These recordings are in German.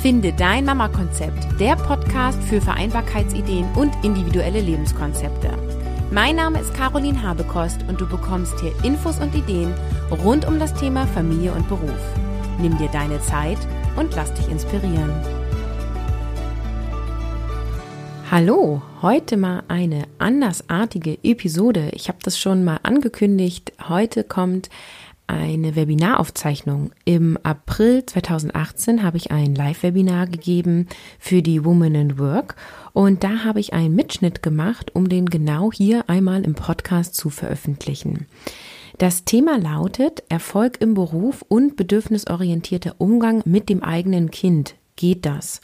Finde dein Mama-Konzept, der Podcast für Vereinbarkeitsideen und individuelle Lebenskonzepte. Mein Name ist Caroline Habekost und du bekommst hier Infos und Ideen rund um das Thema Familie und Beruf. Nimm dir deine Zeit und lass dich inspirieren. Hallo, heute mal eine andersartige Episode. Ich habe das schon mal angekündigt. Heute kommt eine Webinaraufzeichnung. Im April 2018 habe ich ein Live-Webinar gegeben für die Woman in Work und da habe ich einen Mitschnitt gemacht, um den genau hier einmal im Podcast zu veröffentlichen. Das Thema lautet Erfolg im Beruf und bedürfnisorientierter Umgang mit dem eigenen Kind. Geht das?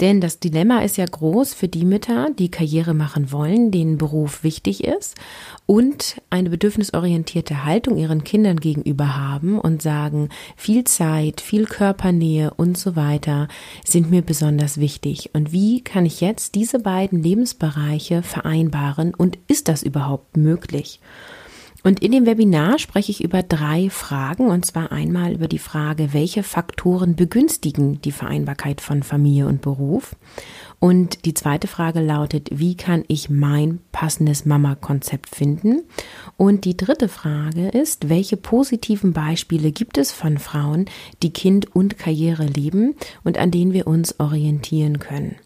Denn das Dilemma ist ja groß für die Mütter, die Karriere machen wollen, denen Beruf wichtig ist und eine bedürfnisorientierte Haltung ihren Kindern gegenüber haben und sagen, viel Zeit, viel Körpernähe und so weiter sind mir besonders wichtig. Und wie kann ich jetzt diese beiden Lebensbereiche vereinbaren und ist das überhaupt möglich? Und in dem Webinar spreche ich über drei Fragen, und zwar einmal über die Frage, welche Faktoren begünstigen die Vereinbarkeit von Familie und Beruf. Und die zweite Frage lautet, wie kann ich mein passendes Mama-Konzept finden? Und die dritte Frage ist, welche positiven Beispiele gibt es von Frauen, die Kind und Karriere leben und an denen wir uns orientieren können?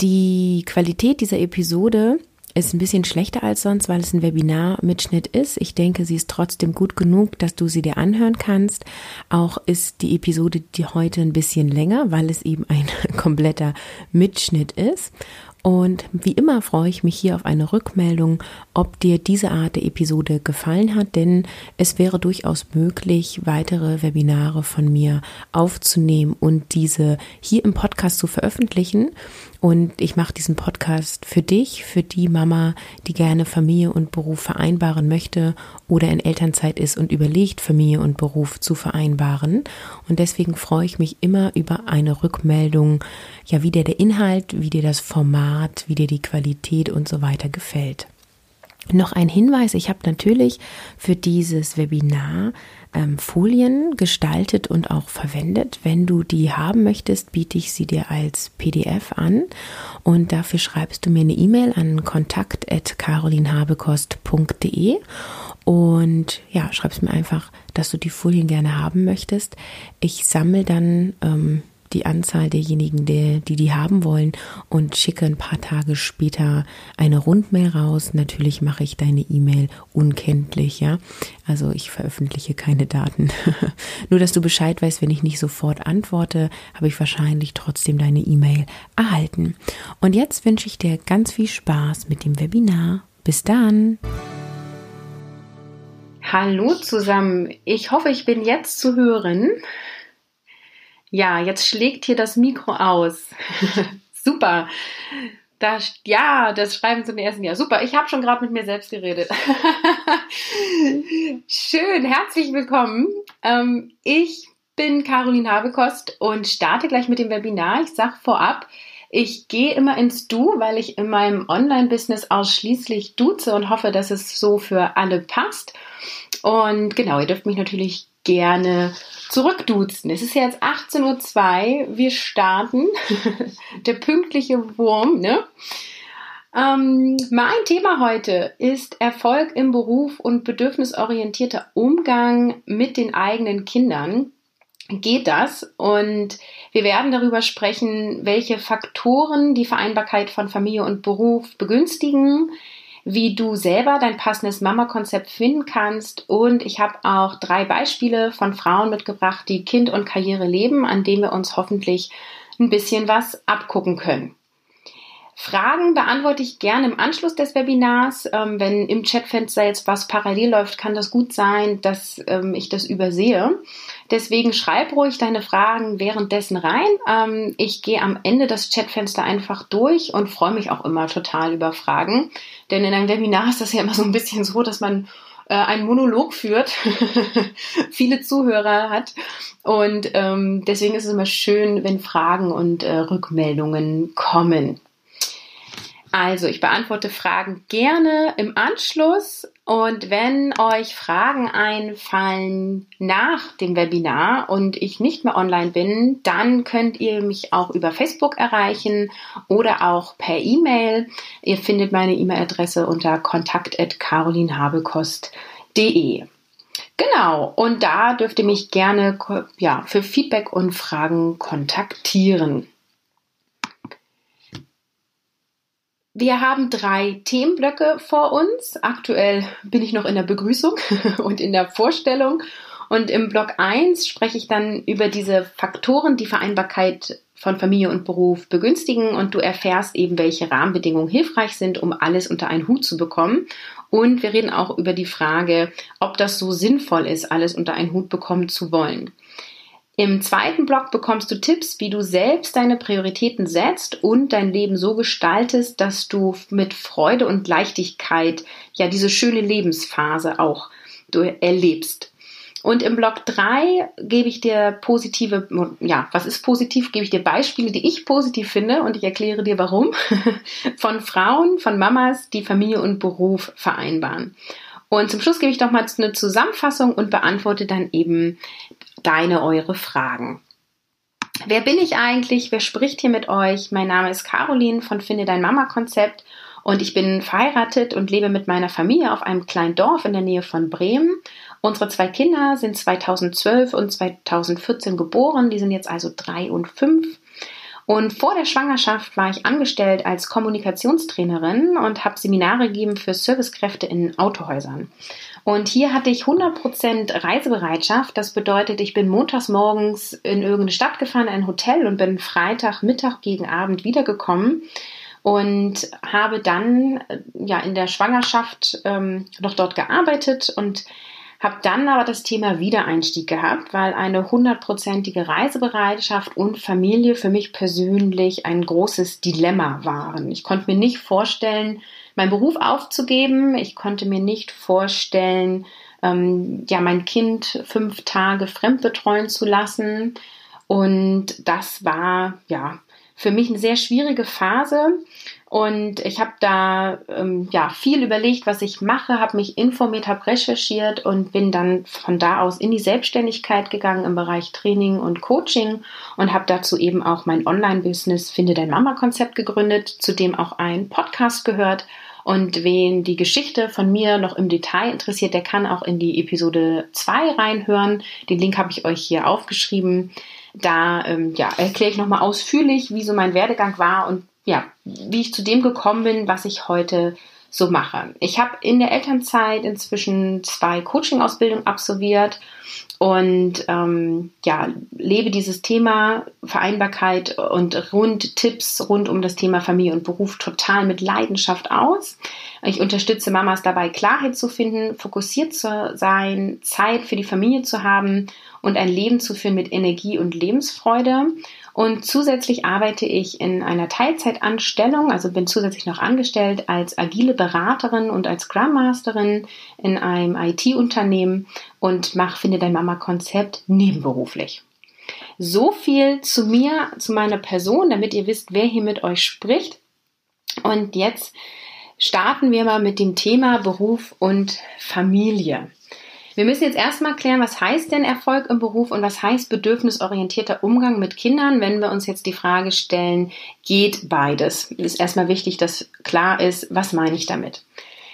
Die Qualität dieser Episode ist ein bisschen schlechter als sonst, weil es ein Webinar-Mitschnitt ist. Ich denke, sie ist trotzdem gut genug, dass du sie dir anhören kannst. Auch ist die Episode die heute ein bisschen länger, weil es eben ein kompletter Mitschnitt ist. Und wie immer freue ich mich hier auf eine Rückmeldung, ob dir diese Art der Episode gefallen hat, denn es wäre durchaus möglich, weitere Webinare von mir aufzunehmen und diese hier im Podcast zu veröffentlichen. Und ich mache diesen Podcast für dich, für die Mama, die gerne Familie und Beruf vereinbaren möchte oder in Elternzeit ist und überlegt, Familie und Beruf zu vereinbaren. Und deswegen freue ich mich immer über eine Rückmeldung, ja, wie dir der Inhalt, wie dir das Format, wie dir die Qualität und so weiter gefällt. Noch ein Hinweis, ich habe natürlich für dieses Webinar ähm, Folien gestaltet und auch verwendet. Wenn du die haben möchtest, biete ich sie dir als PDF an und dafür schreibst du mir eine E-Mail an kontakt@carolinhabekost.de und ja, schreibst mir einfach, dass du die Folien gerne haben möchtest. Ich sammle dann ähm, die Anzahl derjenigen, die, die die haben wollen und schicke ein paar Tage später eine Rundmail raus. Natürlich mache ich deine E-Mail unkenntlich, ja. Also ich veröffentliche keine Daten. Nur, dass du Bescheid weißt, wenn ich nicht sofort antworte, habe ich wahrscheinlich trotzdem deine E-Mail erhalten. Und jetzt wünsche ich dir ganz viel Spaß mit dem Webinar. Bis dann! Hallo zusammen. Ich hoffe, ich bin jetzt zu hören. Ja, jetzt schlägt hier das Mikro aus. Super. Das, ja, das Schreiben zum ersten Jahr. Super, ich habe schon gerade mit mir selbst geredet. Schön, herzlich willkommen. Ähm, ich bin Caroline Habekost und starte gleich mit dem Webinar. Ich sage vorab, ich gehe immer ins Du, weil ich in meinem Online-Business ausschließlich duze und hoffe, dass es so für alle passt. Und genau, ihr dürft mich natürlich gerne zurückduzen. Es ist jetzt 18.02 Uhr. Wir starten. Der pünktliche Wurm, ne? Ähm, mein Thema heute ist Erfolg im Beruf und bedürfnisorientierter Umgang mit den eigenen Kindern. Geht das? Und wir werden darüber sprechen, welche Faktoren die Vereinbarkeit von Familie und Beruf begünstigen, wie du selber dein passendes Mama-Konzept finden kannst. Und ich habe auch drei Beispiele von Frauen mitgebracht, die Kind und Karriere leben, an denen wir uns hoffentlich ein bisschen was abgucken können. Fragen beantworte ich gerne im Anschluss des Webinars. Ähm, wenn im Chatfenster jetzt was parallel läuft, kann das gut sein, dass ähm, ich das übersehe. Deswegen schreib ruhig deine Fragen währenddessen rein. Ähm, ich gehe am Ende das Chatfenster einfach durch und freue mich auch immer total über Fragen. Denn in einem Webinar ist das ja immer so ein bisschen so, dass man äh, einen Monolog führt, viele Zuhörer hat. Und ähm, deswegen ist es immer schön, wenn Fragen und äh, Rückmeldungen kommen. Also, ich beantworte Fragen gerne im Anschluss. Und wenn euch Fragen einfallen nach dem Webinar und ich nicht mehr online bin, dann könnt ihr mich auch über Facebook erreichen oder auch per E-Mail. Ihr findet meine E-Mail-Adresse unter kontakt.carolinhabekost.de. Genau, und da dürft ihr mich gerne ja, für Feedback und Fragen kontaktieren. Wir haben drei Themenblöcke vor uns. Aktuell bin ich noch in der Begrüßung und in der Vorstellung. Und im Block 1 spreche ich dann über diese Faktoren, die Vereinbarkeit von Familie und Beruf begünstigen und du erfährst eben, welche Rahmenbedingungen hilfreich sind, um alles unter einen Hut zu bekommen. Und wir reden auch über die Frage, ob das so sinnvoll ist, alles unter einen Hut bekommen zu wollen. Im zweiten Block bekommst du Tipps, wie du selbst deine Prioritäten setzt und dein Leben so gestaltest, dass du mit Freude und Leichtigkeit ja diese schöne Lebensphase auch erlebst. Und im Block 3 gebe ich dir positive, ja, was ist positiv? Gebe ich dir Beispiele, die ich positiv finde und ich erkläre dir warum. Von Frauen, von Mamas, die Familie und Beruf vereinbaren. Und zum Schluss gebe ich doch mal eine Zusammenfassung und beantworte dann eben deine, eure Fragen. Wer bin ich eigentlich? Wer spricht hier mit euch? Mein Name ist Caroline von Finde dein Mama Konzept und ich bin verheiratet und lebe mit meiner Familie auf einem kleinen Dorf in der Nähe von Bremen. Unsere zwei Kinder sind 2012 und 2014 geboren, die sind jetzt also drei und fünf. Und vor der Schwangerschaft war ich angestellt als Kommunikationstrainerin und habe Seminare gegeben für Servicekräfte in Autohäusern. Und hier hatte ich 100% Reisebereitschaft. Das bedeutet, ich bin montags morgens in irgendeine Stadt gefahren, ein Hotel und bin Freitag, Mittag gegen Abend wiedergekommen und habe dann ja in der Schwangerschaft ähm, noch dort gearbeitet und habe dann aber das Thema Wiedereinstieg gehabt, weil eine hundertprozentige Reisebereitschaft und Familie für mich persönlich ein großes Dilemma waren. Ich konnte mir nicht vorstellen, meinen Beruf aufzugeben. Ich konnte mir nicht vorstellen, ähm, ja, mein Kind fünf Tage fremd betreuen zu lassen. Und das war, ja, für mich eine sehr schwierige Phase. Und ich habe da ähm, ja viel überlegt, was ich mache, habe mich informiert, habe recherchiert und bin dann von da aus in die Selbstständigkeit gegangen im Bereich Training und Coaching und habe dazu eben auch mein Online-Business Finde dein Mama-Konzept gegründet, zu dem auch ein Podcast gehört. Und wen die Geschichte von mir noch im Detail interessiert, der kann auch in die Episode 2 reinhören. Den Link habe ich euch hier aufgeschrieben. Da ähm, ja, erkläre ich nochmal ausführlich, wie so mein Werdegang war und ja, wie ich zu dem gekommen bin, was ich heute so mache. Ich habe in der Elternzeit inzwischen zwei Coaching-Ausbildungen absolviert und ähm, ja, lebe dieses Thema Vereinbarkeit und rund Tipps rund um das Thema Familie und Beruf total mit Leidenschaft aus. Ich unterstütze Mamas dabei, Klarheit zu finden, fokussiert zu sein, Zeit für die Familie zu haben und ein Leben zu führen mit Energie und Lebensfreude. Und zusätzlich arbeite ich in einer Teilzeitanstellung, also bin zusätzlich noch angestellt als agile Beraterin und als Scrum Masterin in einem IT-Unternehmen und mache Finde dein Mama Konzept nebenberuflich. So viel zu mir, zu meiner Person, damit ihr wisst, wer hier mit euch spricht. Und jetzt starten wir mal mit dem Thema Beruf und Familie. Wir müssen jetzt erstmal klären, was heißt denn Erfolg im Beruf und was heißt bedürfnisorientierter Umgang mit Kindern, wenn wir uns jetzt die Frage stellen, geht beides? Es ist erstmal wichtig, dass klar ist, was meine ich damit.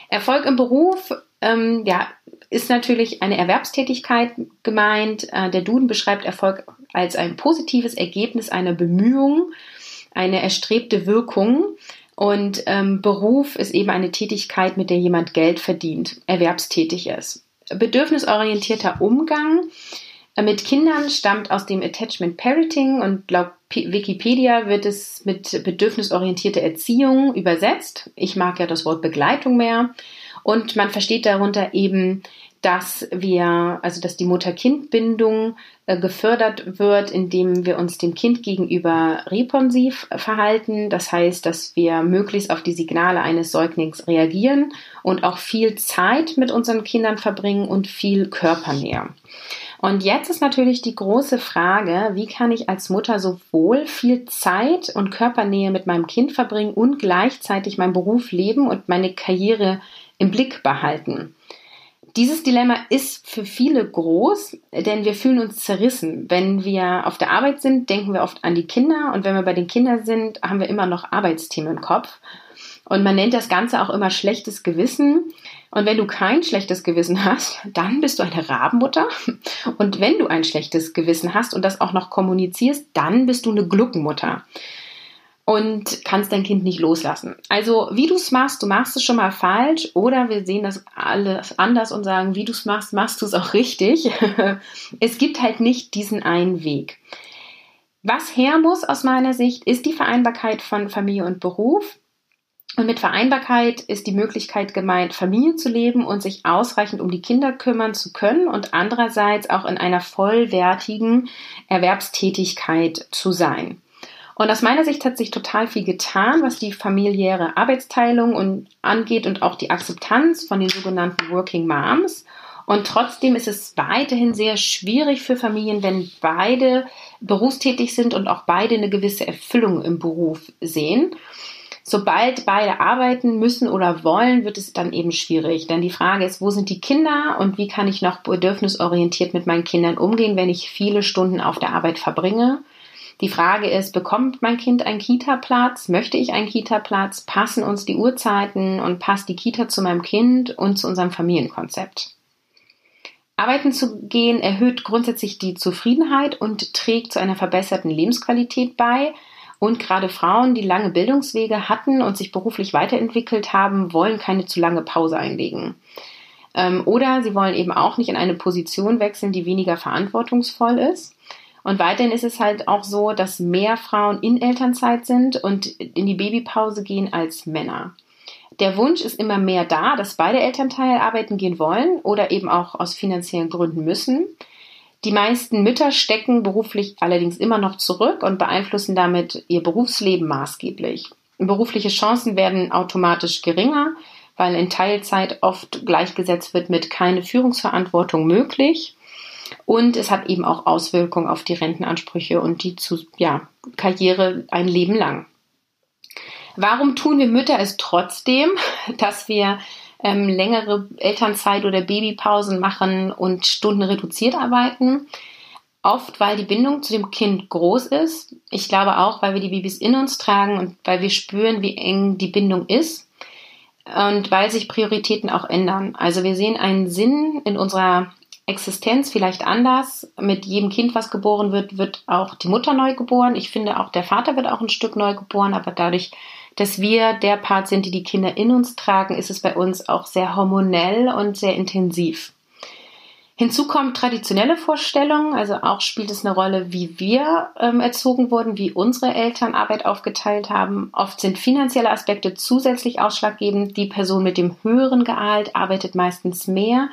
Erfolg im Beruf, ähm, ja, ist natürlich eine Erwerbstätigkeit gemeint. Äh, der Duden beschreibt Erfolg als ein positives Ergebnis einer Bemühung, eine erstrebte Wirkung. Und ähm, Beruf ist eben eine Tätigkeit, mit der jemand Geld verdient, erwerbstätig ist bedürfnisorientierter Umgang mit Kindern stammt aus dem Attachment Parenting und laut Wikipedia wird es mit bedürfnisorientierter Erziehung übersetzt. Ich mag ja das Wort Begleitung mehr. Und man versteht darunter eben dass wir, also dass die Mutter-Kind-Bindung äh, gefördert wird, indem wir uns dem Kind gegenüber responsiv verhalten. Das heißt, dass wir möglichst auf die Signale eines Säuglings reagieren und auch viel Zeit mit unseren Kindern verbringen und viel Körpernähe. Und jetzt ist natürlich die große Frage, wie kann ich als Mutter sowohl viel Zeit und Körpernähe mit meinem Kind verbringen und gleichzeitig meinen Beruf leben und meine Karriere im Blick behalten? Dieses Dilemma ist für viele groß, denn wir fühlen uns zerrissen. Wenn wir auf der Arbeit sind, denken wir oft an die Kinder und wenn wir bei den Kindern sind, haben wir immer noch Arbeitsthemen im Kopf. Und man nennt das Ganze auch immer schlechtes Gewissen. Und wenn du kein schlechtes Gewissen hast, dann bist du eine Rabenmutter. Und wenn du ein schlechtes Gewissen hast und das auch noch kommunizierst, dann bist du eine Gluckenmutter und kannst dein Kind nicht loslassen. Also wie du es machst, du machst es schon mal falsch oder wir sehen das alles anders und sagen, wie du es machst, machst du es auch richtig. es gibt halt nicht diesen einen Weg. Was her muss aus meiner Sicht, ist die Vereinbarkeit von Familie und Beruf. Und mit Vereinbarkeit ist die Möglichkeit gemeint, Familie zu leben und sich ausreichend um die Kinder kümmern zu können und andererseits auch in einer vollwertigen Erwerbstätigkeit zu sein. Und aus meiner Sicht hat sich total viel getan, was die familiäre Arbeitsteilung und angeht und auch die Akzeptanz von den sogenannten Working Moms. Und trotzdem ist es weiterhin sehr schwierig für Familien, wenn beide berufstätig sind und auch beide eine gewisse Erfüllung im Beruf sehen. Sobald beide arbeiten müssen oder wollen, wird es dann eben schwierig. Denn die Frage ist, wo sind die Kinder und wie kann ich noch bedürfnisorientiert mit meinen Kindern umgehen, wenn ich viele Stunden auf der Arbeit verbringe? Die Frage ist, bekommt mein Kind einen Kita-Platz? Möchte ich einen Kita-Platz? Passen uns die Uhrzeiten und passt die Kita zu meinem Kind und zu unserem Familienkonzept? Arbeiten zu gehen erhöht grundsätzlich die Zufriedenheit und trägt zu einer verbesserten Lebensqualität bei. Und gerade Frauen, die lange Bildungswege hatten und sich beruflich weiterentwickelt haben, wollen keine zu lange Pause einlegen. Ähm, oder sie wollen eben auch nicht in eine Position wechseln, die weniger verantwortungsvoll ist. Und weiterhin ist es halt auch so, dass mehr Frauen in Elternzeit sind und in die Babypause gehen als Männer. Der Wunsch ist immer mehr da, dass beide Elternteile arbeiten gehen wollen oder eben auch aus finanziellen Gründen müssen. Die meisten Mütter stecken beruflich allerdings immer noch zurück und beeinflussen damit ihr Berufsleben maßgeblich. Berufliche Chancen werden automatisch geringer, weil in Teilzeit oft gleichgesetzt wird mit keine Führungsverantwortung möglich. Und es hat eben auch Auswirkungen auf die Rentenansprüche und die zu, ja, Karriere ein Leben lang. Warum tun wir Mütter es trotzdem, dass wir ähm, längere Elternzeit oder Babypausen machen und Stunden reduziert arbeiten? Oft, weil die Bindung zu dem Kind groß ist. Ich glaube auch, weil wir die Babys in uns tragen und weil wir spüren, wie eng die Bindung ist. Und weil sich Prioritäten auch ändern. Also wir sehen einen Sinn in unserer Existenz vielleicht anders. Mit jedem Kind, was geboren wird, wird auch die Mutter neu geboren. Ich finde, auch der Vater wird auch ein Stück neu geboren, aber dadurch, dass wir der Part sind, die die Kinder in uns tragen, ist es bei uns auch sehr hormonell und sehr intensiv. Hinzu kommt traditionelle Vorstellungen, also auch spielt es eine Rolle, wie wir ähm, erzogen wurden, wie unsere Eltern Arbeit aufgeteilt haben. Oft sind finanzielle Aspekte zusätzlich ausschlaggebend. Die Person mit dem höheren Gehalt arbeitet meistens mehr,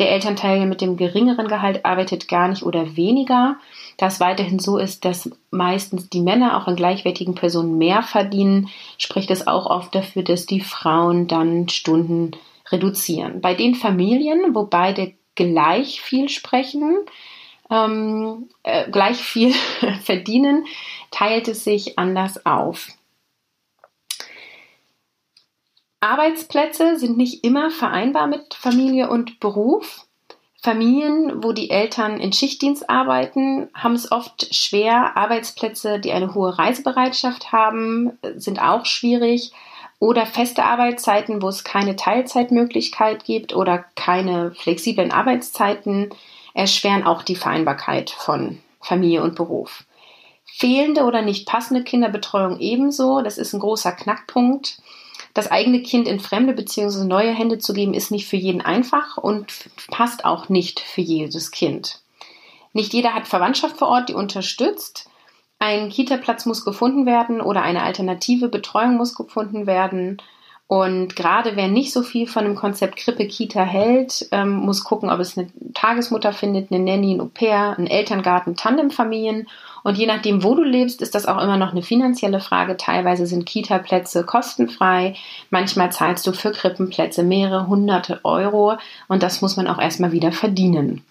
der Elternteil mit dem geringeren Gehalt arbeitet gar nicht oder weniger. Da es weiterhin so ist, dass meistens die Männer auch an gleichwertigen Personen mehr verdienen, spricht es auch oft dafür, dass die Frauen dann Stunden reduzieren. Bei den Familien, wo beide gleich viel sprechen, ähm, äh, gleich viel verdienen, teilt es sich anders auf. Arbeitsplätze sind nicht immer vereinbar mit Familie und Beruf. Familien, wo die Eltern in Schichtdienst arbeiten, haben es oft schwer. Arbeitsplätze, die eine hohe Reisebereitschaft haben, sind auch schwierig. Oder feste Arbeitszeiten, wo es keine Teilzeitmöglichkeit gibt oder keine flexiblen Arbeitszeiten, erschweren auch die Vereinbarkeit von Familie und Beruf. Fehlende oder nicht passende Kinderbetreuung ebenso. Das ist ein großer Knackpunkt. Das eigene Kind in fremde bzw. neue Hände zu geben, ist nicht für jeden einfach und passt auch nicht für jedes Kind. Nicht jeder hat Verwandtschaft vor Ort, die unterstützt. Ein Kita-Platz muss gefunden werden oder eine alternative Betreuung muss gefunden werden. Und gerade wer nicht so viel von dem Konzept Krippe-Kita hält, ähm, muss gucken, ob es eine Tagesmutter findet, eine Nanny, ein Au-pair, einen Elterngarten, Tandemfamilien und je nachdem, wo du lebst, ist das auch immer noch eine finanzielle Frage. Teilweise sind Kita-Plätze kostenfrei. Manchmal zahlst du für Krippenplätze mehrere hunderte Euro und das muss man auch erstmal wieder verdienen.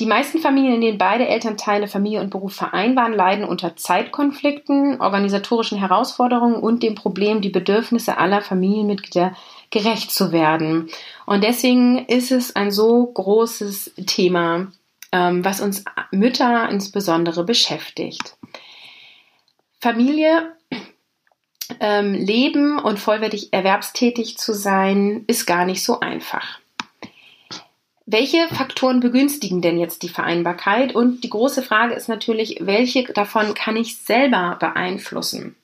Die meisten Familien, in denen beide Elternteile Familie und Beruf vereinbaren, leiden unter Zeitkonflikten, organisatorischen Herausforderungen und dem Problem, die Bedürfnisse aller Familienmitglieder gerecht zu werden. Und deswegen ist es ein so großes Thema, ähm, was uns Mütter insbesondere beschäftigt. Familie ähm, leben und vollwertig erwerbstätig zu sein, ist gar nicht so einfach. Welche Faktoren begünstigen denn jetzt die Vereinbarkeit? Und die große Frage ist natürlich, welche davon kann ich selber beeinflussen?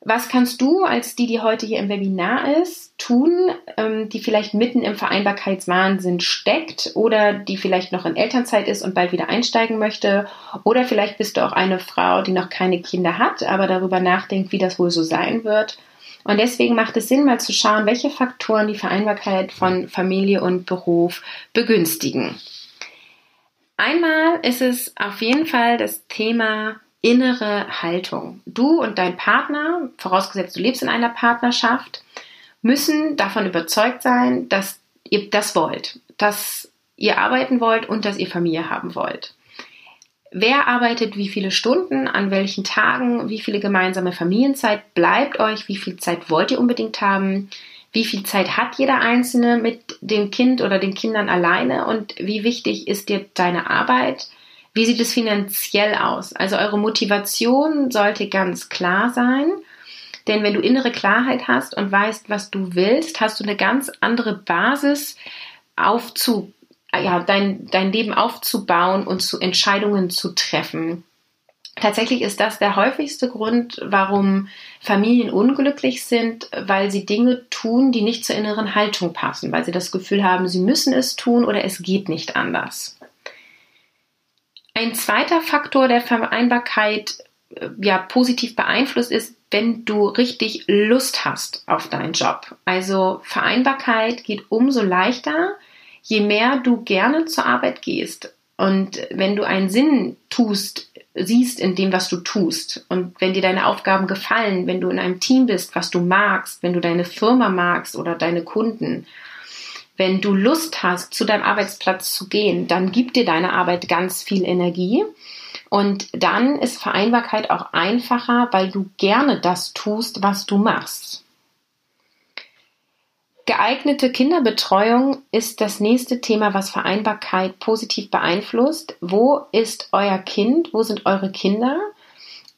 Was kannst du als die, die heute hier im Webinar ist, tun, ähm, die vielleicht mitten im Vereinbarkeitswahnsinn steckt oder die vielleicht noch in Elternzeit ist und bald wieder einsteigen möchte? Oder vielleicht bist du auch eine Frau, die noch keine Kinder hat, aber darüber nachdenkt, wie das wohl so sein wird. Und deswegen macht es Sinn, mal zu schauen, welche Faktoren die Vereinbarkeit von Familie und Beruf begünstigen. Einmal ist es auf jeden Fall das Thema innere Haltung. Du und dein Partner, vorausgesetzt du lebst in einer Partnerschaft, müssen davon überzeugt sein, dass ihr das wollt, dass ihr arbeiten wollt und dass ihr Familie haben wollt. Wer arbeitet wie viele Stunden, an welchen Tagen, wie viele gemeinsame Familienzeit bleibt euch, wie viel Zeit wollt ihr unbedingt haben, wie viel Zeit hat jeder Einzelne mit dem Kind oder den Kindern alleine und wie wichtig ist dir deine Arbeit? Wie sieht es finanziell aus? Also eure Motivation sollte ganz klar sein. Denn wenn du innere Klarheit hast und weißt, was du willst, hast du eine ganz andere Basis aufzu, ja, dein, dein Leben aufzubauen und zu Entscheidungen zu treffen. Tatsächlich ist das der häufigste Grund, warum Familien unglücklich sind, weil sie Dinge tun, die nicht zur inneren Haltung passen, weil sie das Gefühl haben, sie müssen es tun oder es geht nicht anders. Ein zweiter Faktor der Vereinbarkeit äh, ja positiv beeinflusst ist, wenn du richtig Lust hast auf deinen Job. Also Vereinbarkeit geht umso leichter, je mehr du gerne zur Arbeit gehst und wenn du einen Sinn tust, siehst in dem, was du tust und wenn dir deine Aufgaben gefallen, wenn du in einem Team bist, was du magst, wenn du deine Firma magst oder deine Kunden wenn du Lust hast, zu deinem Arbeitsplatz zu gehen, dann gibt dir deine Arbeit ganz viel Energie. Und dann ist Vereinbarkeit auch einfacher, weil du gerne das tust, was du machst. Geeignete Kinderbetreuung ist das nächste Thema, was Vereinbarkeit positiv beeinflusst. Wo ist euer Kind? Wo sind eure Kinder?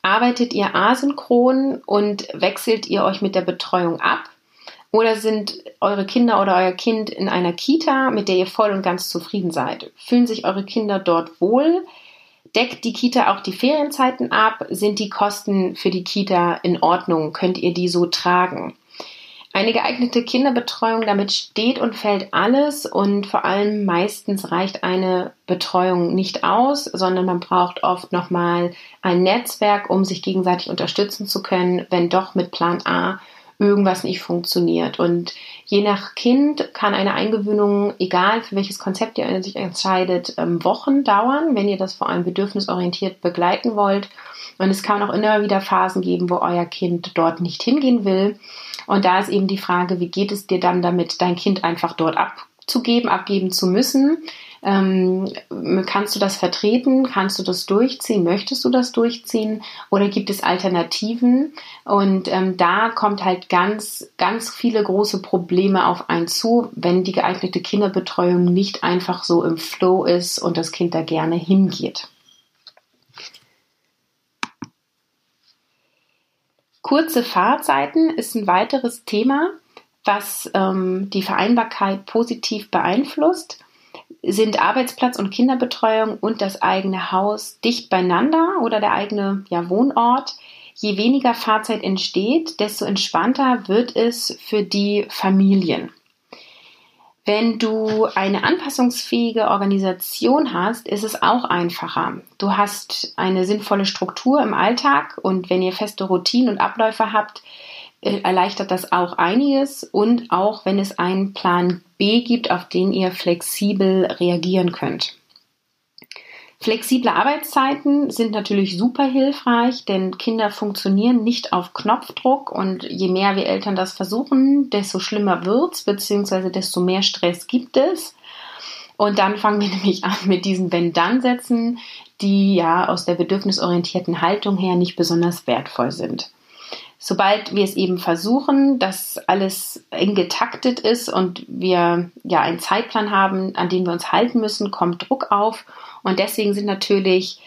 Arbeitet ihr asynchron und wechselt ihr euch mit der Betreuung ab? Oder sind eure Kinder oder euer Kind in einer Kita, mit der ihr voll und ganz zufrieden seid? Fühlen sich eure Kinder dort wohl? Deckt die Kita auch die Ferienzeiten ab? Sind die Kosten für die Kita in Ordnung? Könnt ihr die so tragen? Eine geeignete Kinderbetreuung, damit steht und fällt alles und vor allem meistens reicht eine Betreuung nicht aus, sondern man braucht oft nochmal ein Netzwerk, um sich gegenseitig unterstützen zu können, wenn doch mit Plan A irgendwas nicht funktioniert. Und je nach Kind kann eine Eingewöhnung, egal für welches Konzept ihr sich entscheidet, ähm, Wochen dauern, wenn ihr das vor allem bedürfnisorientiert begleiten wollt. Und es kann auch immer wieder Phasen geben, wo euer Kind dort nicht hingehen will. Und da ist eben die Frage, wie geht es dir dann damit, dein Kind einfach dort abzugeben, abgeben zu müssen? Ähm, kannst du das vertreten? Kannst du das durchziehen? Möchtest du das durchziehen? Oder gibt es Alternativen? Und ähm, da kommt halt ganz, ganz viele große Probleme auf einen zu, wenn die geeignete Kinderbetreuung nicht einfach so im Flow ist und das Kind da gerne hingeht. Kurze Fahrzeiten ist ein weiteres Thema, was ähm, die Vereinbarkeit positiv beeinflusst sind Arbeitsplatz und Kinderbetreuung und das eigene Haus dicht beieinander oder der eigene ja, Wohnort. Je weniger Fahrzeit entsteht, desto entspannter wird es für die Familien. Wenn du eine anpassungsfähige Organisation hast, ist es auch einfacher. Du hast eine sinnvolle Struktur im Alltag und wenn ihr feste Routinen und Abläufe habt, äh, erleichtert das auch einiges und auch wenn es einen Plan B gibt, auf den ihr flexibel reagieren könnt. Flexible Arbeitszeiten sind natürlich super hilfreich, denn Kinder funktionieren nicht auf Knopfdruck und je mehr wir Eltern das versuchen, desto schlimmer wird's, beziehungsweise desto mehr Stress gibt es. Und dann fangen wir nämlich an mit diesen Wenn-Dann-Sätzen, die ja aus der bedürfnisorientierten Haltung her nicht besonders wertvoll sind. Sobald wir es eben versuchen, dass alles eng getaktet ist und wir ja einen Zeitplan haben, an den wir uns halten müssen, kommt Druck auf. Und deswegen sind natürlich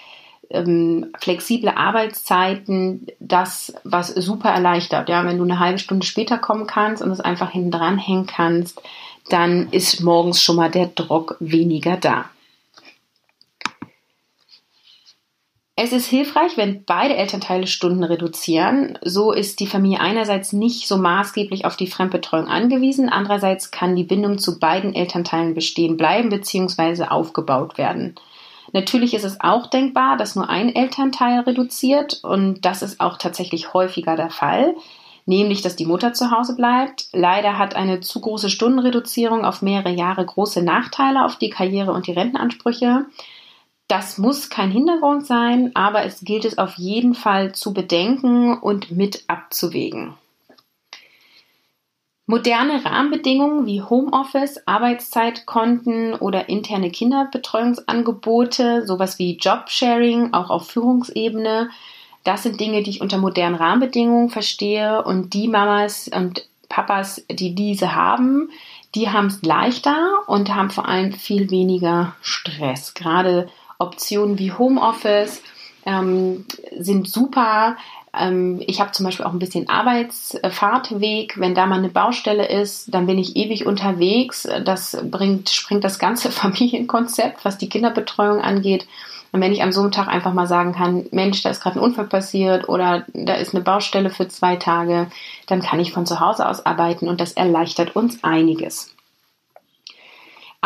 ähm, flexible Arbeitszeiten das, was super erleichtert. Ja, wenn du eine halbe Stunde später kommen kannst und es einfach hinten dran hängen kannst, dann ist morgens schon mal der Druck weniger da. Es ist hilfreich, wenn beide Elternteile Stunden reduzieren. So ist die Familie einerseits nicht so maßgeblich auf die Fremdbetreuung angewiesen, andererseits kann die Bindung zu beiden Elternteilen bestehen bleiben bzw. aufgebaut werden. Natürlich ist es auch denkbar, dass nur ein Elternteil reduziert und das ist auch tatsächlich häufiger der Fall, nämlich dass die Mutter zu Hause bleibt. Leider hat eine zu große Stundenreduzierung auf mehrere Jahre große Nachteile auf die Karriere und die Rentenansprüche. Das muss kein Hintergrund sein, aber es gilt es auf jeden Fall zu bedenken und mit abzuwägen. Moderne Rahmenbedingungen wie Homeoffice, Arbeitszeitkonten oder interne Kinderbetreuungsangebote, sowas wie Jobsharing, auch auf Führungsebene, das sind Dinge, die ich unter modernen Rahmenbedingungen verstehe und die Mamas und Papas, die diese haben, die haben es leichter und haben vor allem viel weniger Stress. Gerade Optionen wie Homeoffice ähm, sind super. Ähm, ich habe zum Beispiel auch ein bisschen Arbeitsfahrtweg. Wenn da mal eine Baustelle ist, dann bin ich ewig unterwegs. Das bringt, springt das ganze Familienkonzept, was die Kinderbetreuung angeht. Und wenn ich am so einem Tag einfach mal sagen kann, Mensch, da ist gerade ein Unfall passiert oder da ist eine Baustelle für zwei Tage, dann kann ich von zu Hause aus arbeiten und das erleichtert uns einiges.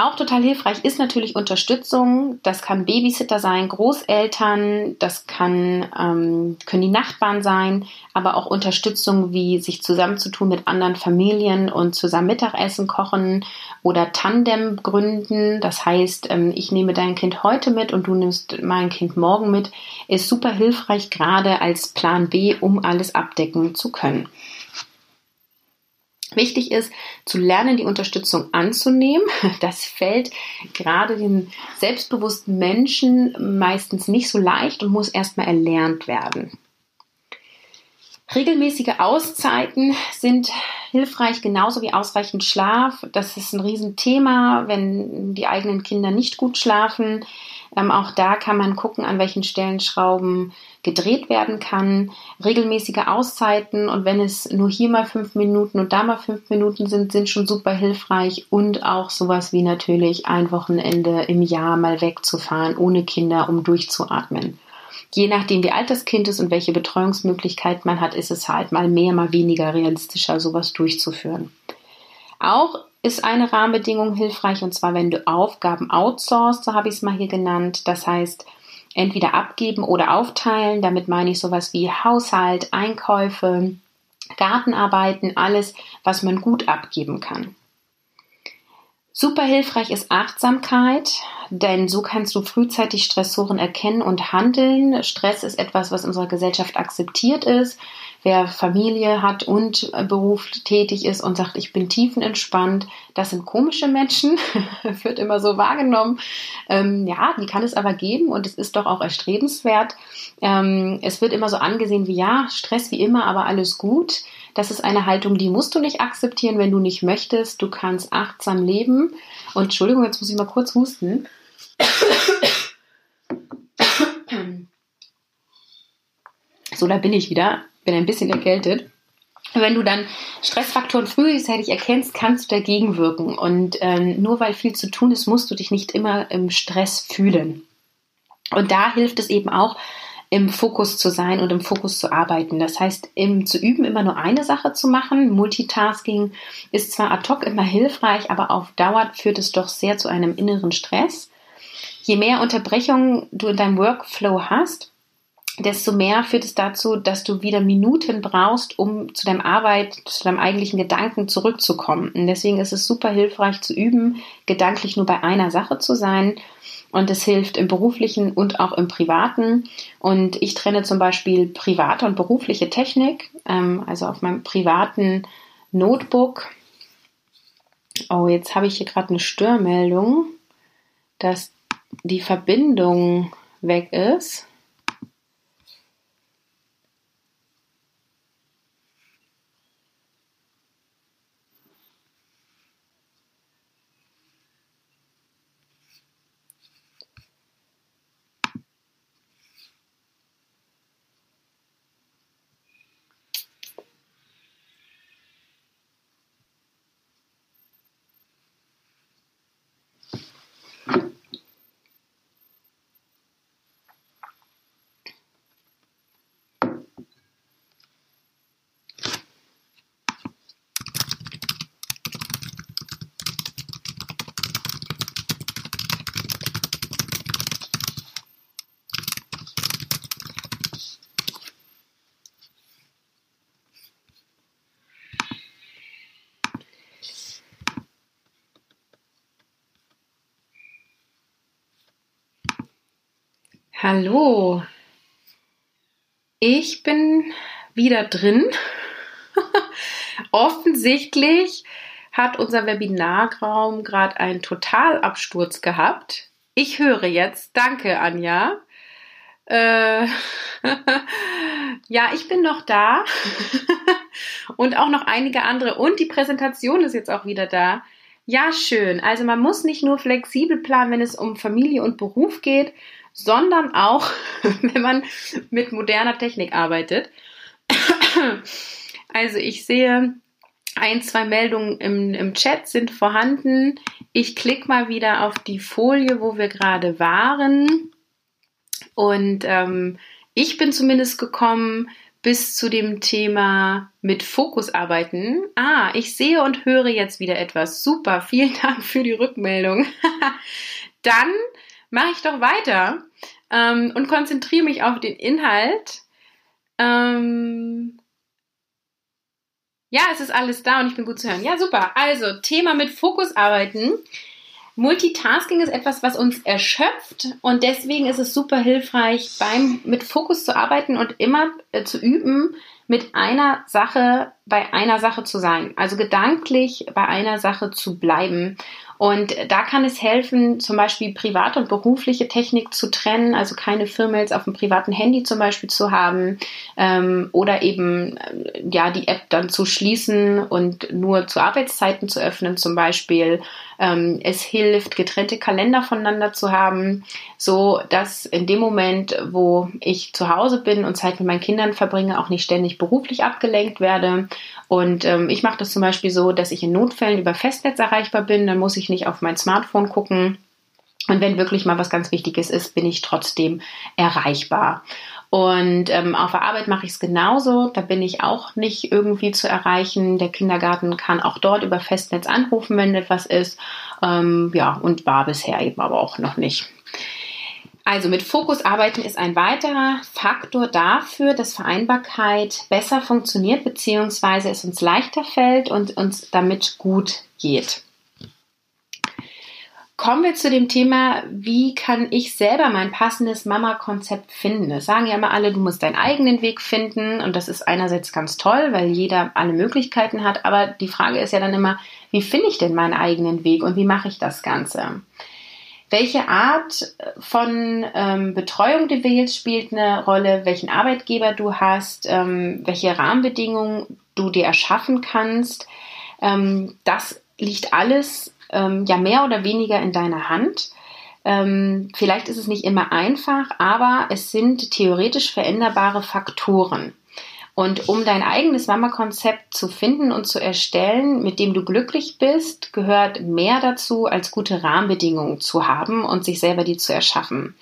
Auch total hilfreich ist natürlich Unterstützung. Das kann Babysitter sein, Großeltern, das kann, ähm, können die Nachbarn sein, aber auch Unterstützung wie sich zusammenzutun mit anderen Familien und zusammen Mittagessen kochen oder Tandem gründen. Das heißt, ähm, ich nehme dein Kind heute mit und du nimmst mein Kind morgen mit, ist super hilfreich, gerade als Plan B, um alles abdecken zu können. Wichtig ist, zu lernen, die Unterstützung anzunehmen. Das fällt gerade den selbstbewussten Menschen meistens nicht so leicht und muss erstmal erlernt werden. Regelmäßige Auszeiten sind hilfreich, genauso wie ausreichend Schlaf. Das ist ein Riesenthema, wenn die eigenen Kinder nicht gut schlafen. Ähm, auch da kann man gucken, an welchen Stellen Schrauben gedreht werden kann. Regelmäßige Auszeiten und wenn es nur hier mal fünf Minuten und da mal fünf Minuten sind, sind schon super hilfreich und auch sowas wie natürlich ein Wochenende im Jahr mal wegzufahren ohne Kinder, um durchzuatmen. Je nachdem, wie alt das Kind ist und welche Betreuungsmöglichkeit man hat, ist es halt mal mehr, mal weniger realistischer, sowas durchzuführen. Auch ist eine Rahmenbedingung hilfreich und zwar, wenn du Aufgaben outsourcest, so habe ich es mal hier genannt. Das heißt, entweder abgeben oder aufteilen. Damit meine ich sowas wie Haushalt, Einkäufe, Gartenarbeiten, alles, was man gut abgeben kann. Super hilfreich ist Achtsamkeit, denn so kannst du frühzeitig Stressoren erkennen und handeln. Stress ist etwas, was in unserer Gesellschaft akzeptiert ist wer Familie hat und Beruf tätig ist und sagt, ich bin tiefenentspannt, das sind komische Menschen, wird immer so wahrgenommen. Ähm, ja, die kann es aber geben und es ist doch auch erstrebenswert. Ähm, es wird immer so angesehen wie, ja, Stress wie immer, aber alles gut. Das ist eine Haltung, die musst du nicht akzeptieren, wenn du nicht möchtest. Du kannst achtsam leben. Und Entschuldigung, jetzt muss ich mal kurz husten. So, da bin ich wieder bin ein bisschen erkältet. Wenn du dann Stressfaktoren frühzeitig erkennst, kannst du dagegen wirken. Und ähm, nur weil viel zu tun ist, musst du dich nicht immer im Stress fühlen. Und da hilft es eben auch, im Fokus zu sein und im Fokus zu arbeiten. Das heißt, im, zu üben, immer nur eine Sache zu machen. Multitasking ist zwar ad hoc immer hilfreich, aber auf Dauer führt es doch sehr zu einem inneren Stress. Je mehr Unterbrechungen du in deinem Workflow hast, desto mehr führt es dazu, dass du wieder Minuten brauchst, um zu deinem Arbeit, zu deinem eigentlichen Gedanken zurückzukommen. Und deswegen ist es super hilfreich zu üben, gedanklich nur bei einer Sache zu sein. Und es hilft im beruflichen und auch im privaten. Und ich trenne zum Beispiel private und berufliche Technik. Ähm, also auf meinem privaten Notebook. Oh, jetzt habe ich hier gerade eine Störmeldung, dass die Verbindung weg ist. Hallo. Ich bin wieder drin. Offensichtlich hat unser Webinarraum gerade einen Totalabsturz gehabt. Ich höre jetzt. Danke, Anja. Äh, ja, ich bin noch da. und auch noch einige andere. Und die Präsentation ist jetzt auch wieder da. Ja, schön. Also man muss nicht nur flexibel planen, wenn es um Familie und Beruf geht, sondern auch, wenn man mit moderner Technik arbeitet. Also ich sehe, ein, zwei Meldungen im, im Chat sind vorhanden. Ich klicke mal wieder auf die Folie, wo wir gerade waren. Und ähm, ich bin zumindest gekommen bis zu dem Thema mit Fokus arbeiten. Ah, ich sehe und höre jetzt wieder etwas. Super, vielen Dank für die Rückmeldung. Dann mache ich doch weiter ähm, und konzentriere mich auf den Inhalt. Ähm, ja, es ist alles da und ich bin gut zu hören. Ja, super. Also, Thema mit Fokus arbeiten. Multitasking ist etwas, was uns erschöpft und deswegen ist es super hilfreich, beim mit Fokus zu arbeiten und immer äh, zu üben, mit einer Sache bei einer Sache zu sein. Also gedanklich bei einer Sache zu bleiben und da kann es helfen, zum Beispiel private und berufliche Technik zu trennen, also keine Firmails auf dem privaten Handy zum Beispiel zu haben ähm, oder eben äh, ja die App dann zu schließen und nur zu Arbeitszeiten zu öffnen zum Beispiel. Ähm, es hilft, getrennte Kalender voneinander zu haben, so dass in dem Moment, wo ich zu Hause bin und Zeit mit meinen Kindern verbringe, auch nicht ständig beruflich abgelenkt werde und ähm, ich mache das zum Beispiel so, dass ich in Notfällen über Festnetz erreichbar bin. Dann muss ich nicht auf mein Smartphone gucken. Und wenn wirklich mal was ganz Wichtiges ist, bin ich trotzdem erreichbar. Und ähm, auf der Arbeit mache ich es genauso. Da bin ich auch nicht irgendwie zu erreichen. Der Kindergarten kann auch dort über Festnetz anrufen, wenn etwas ist. Ähm, ja, und war bisher eben aber auch noch nicht. Also mit Fokus arbeiten ist ein weiterer Faktor dafür, dass Vereinbarkeit besser funktioniert bzw. es uns leichter fällt und uns damit gut geht. Kommen wir zu dem Thema, wie kann ich selber mein passendes Mama-Konzept finden? Das sagen ja immer alle, du musst deinen eigenen Weg finden und das ist einerseits ganz toll, weil jeder alle Möglichkeiten hat, aber die Frage ist ja dann immer, wie finde ich denn meinen eigenen Weg und wie mache ich das Ganze? Welche Art von ähm, Betreuung du wählst, spielt eine Rolle, welchen Arbeitgeber du hast, ähm, welche Rahmenbedingungen du dir erschaffen kannst. Ähm, das liegt alles ähm, ja mehr oder weniger in deiner Hand. Ähm, vielleicht ist es nicht immer einfach, aber es sind theoretisch veränderbare Faktoren. Und um dein eigenes Mama-Konzept zu finden und zu erstellen, mit dem du glücklich bist, gehört mehr dazu, als gute Rahmenbedingungen zu haben und sich selber die zu erschaffen.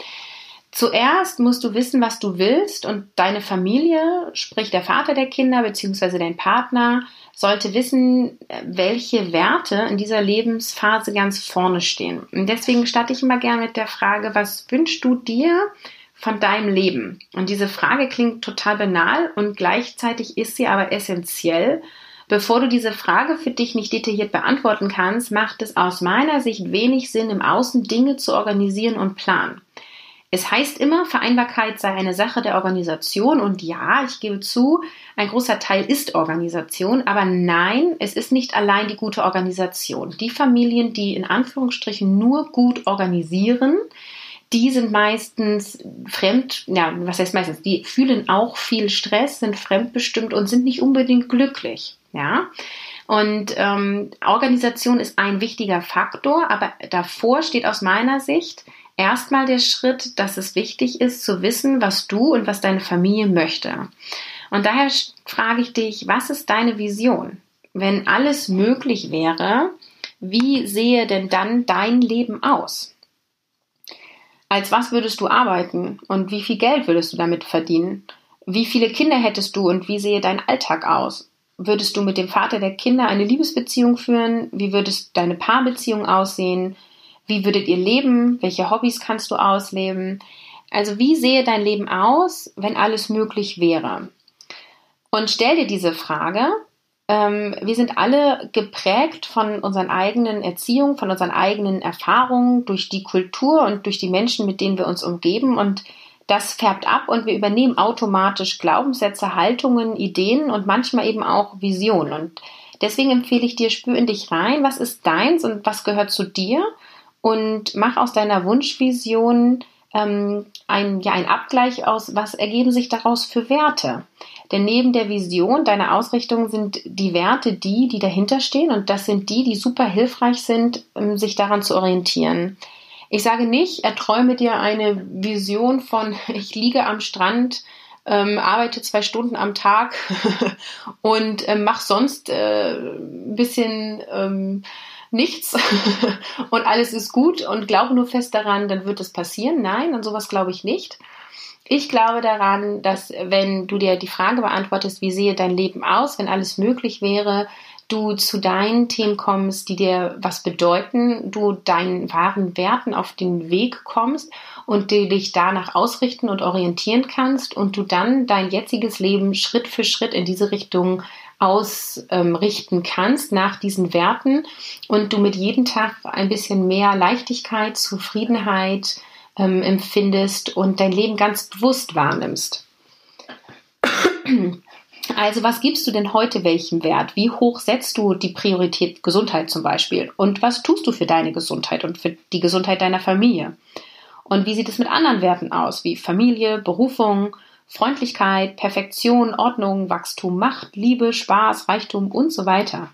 Zuerst musst du wissen, was du willst und deine Familie, sprich der Vater der Kinder bzw. dein Partner, sollte wissen, welche Werte in dieser Lebensphase ganz vorne stehen. Und deswegen starte ich immer gerne mit der Frage, was wünschst du dir von deinem Leben? Und diese Frage klingt total banal und gleichzeitig ist sie aber essentiell. Bevor du diese Frage für dich nicht detailliert beantworten kannst, macht es aus meiner Sicht wenig Sinn, im Außen Dinge zu organisieren und planen. Es heißt immer, Vereinbarkeit sei eine Sache der Organisation und ja, ich gebe zu, ein großer Teil ist Organisation, aber nein, es ist nicht allein die gute Organisation. Die Familien, die in Anführungsstrichen nur gut organisieren, die sind meistens fremd, ja, was heißt meistens, die fühlen auch viel Stress, sind fremdbestimmt und sind nicht unbedingt glücklich, ja. Und ähm, Organisation ist ein wichtiger Faktor, aber davor steht aus meiner Sicht erstmal der Schritt, dass es wichtig ist zu wissen, was du und was deine Familie möchte. Und daher frage ich dich, was ist deine Vision? Wenn alles möglich wäre, wie sehe denn dann dein Leben aus? Als was würdest du arbeiten und wie viel Geld würdest du damit verdienen? Wie viele Kinder hättest du und wie sehe dein Alltag aus? Würdest du mit dem Vater der Kinder eine Liebesbeziehung führen? Wie würdest deine Paarbeziehung aussehen? Wie würdet ihr leben? Welche Hobbys kannst du ausleben? Also wie sehe dein Leben aus, wenn alles möglich wäre? Und stell dir diese Frage ähm, wir sind alle geprägt von unseren eigenen Erziehungen, von unseren eigenen Erfahrungen, durch die Kultur und durch die Menschen, mit denen wir uns umgeben. Und das färbt ab und wir übernehmen automatisch Glaubenssätze, Haltungen, Ideen und manchmal eben auch Visionen. Und deswegen empfehle ich dir, spür in dich rein, was ist deins und was gehört zu dir und mach aus deiner Wunschvision ähm, ein, ja, ein Abgleich aus, was ergeben sich daraus für Werte. Denn neben der Vision deiner Ausrichtung sind die Werte die, die dahinter stehen und das sind die, die super hilfreich sind, um sich daran zu orientieren. Ich sage nicht, erträume dir eine Vision von, ich liege am Strand, ähm, arbeite zwei Stunden am Tag und äh, mach sonst äh, ein bisschen ähm, nichts und alles ist gut und glaube nur fest daran, dann wird es passieren. Nein, an sowas glaube ich nicht. Ich glaube daran, dass wenn du dir die Frage beantwortest, wie sehe dein Leben aus, wenn alles möglich wäre, du zu deinen Themen kommst, die dir was bedeuten, du deinen wahren Werten auf den Weg kommst und du dich danach ausrichten und orientieren kannst und du dann dein jetziges Leben Schritt für Schritt in diese Richtung ausrichten kannst nach diesen Werten und du mit jedem Tag ein bisschen mehr Leichtigkeit, Zufriedenheit, ähm, empfindest und dein Leben ganz bewusst wahrnimmst. Also was gibst du denn heute welchem Wert? Wie hoch setzt du die Priorität Gesundheit zum Beispiel? Und was tust du für deine Gesundheit und für die Gesundheit deiner Familie? Und wie sieht es mit anderen Werten aus, wie Familie, Berufung, Freundlichkeit, Perfektion, Ordnung, Wachstum, Macht, Liebe, Spaß, Reichtum und so weiter?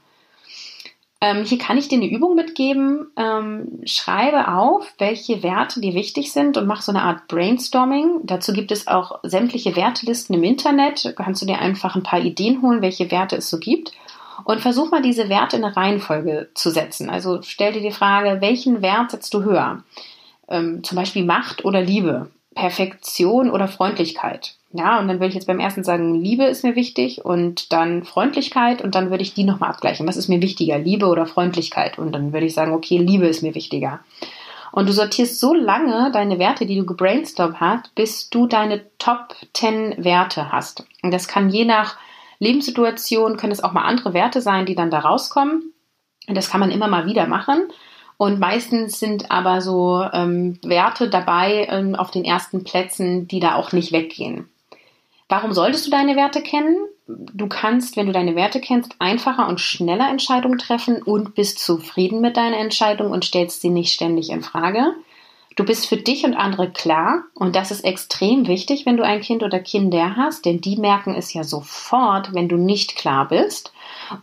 Ähm, hier kann ich dir eine Übung mitgeben. Ähm, schreibe auf, welche Werte dir wichtig sind und mach so eine Art Brainstorming. Dazu gibt es auch sämtliche Wertelisten im Internet. Kannst du dir einfach ein paar Ideen holen, welche Werte es so gibt. Und versuch mal diese Werte in eine Reihenfolge zu setzen. Also stell dir die Frage, welchen Wert setzt du höher? Ähm, zum Beispiel Macht oder Liebe, Perfektion oder Freundlichkeit. Ja, und dann würde ich jetzt beim ersten sagen, Liebe ist mir wichtig und dann Freundlichkeit und dann würde ich die nochmal abgleichen. Was ist mir wichtiger, Liebe oder Freundlichkeit? Und dann würde ich sagen, okay, Liebe ist mir wichtiger. Und du sortierst so lange deine Werte, die du gebrainstormt hast, bis du deine Top 10 Werte hast. Und das kann je nach Lebenssituation, können es auch mal andere Werte sein, die dann da rauskommen. Und das kann man immer mal wieder machen. Und meistens sind aber so ähm, Werte dabei ähm, auf den ersten Plätzen, die da auch nicht weggehen. Warum solltest du deine Werte kennen? Du kannst, wenn du deine Werte kennst, einfacher und schneller Entscheidungen treffen und bist zufrieden mit deiner Entscheidung und stellst sie nicht ständig in Frage. Du bist für dich und andere klar und das ist extrem wichtig, wenn du ein Kind oder Kinder hast, denn die merken es ja sofort, wenn du nicht klar bist.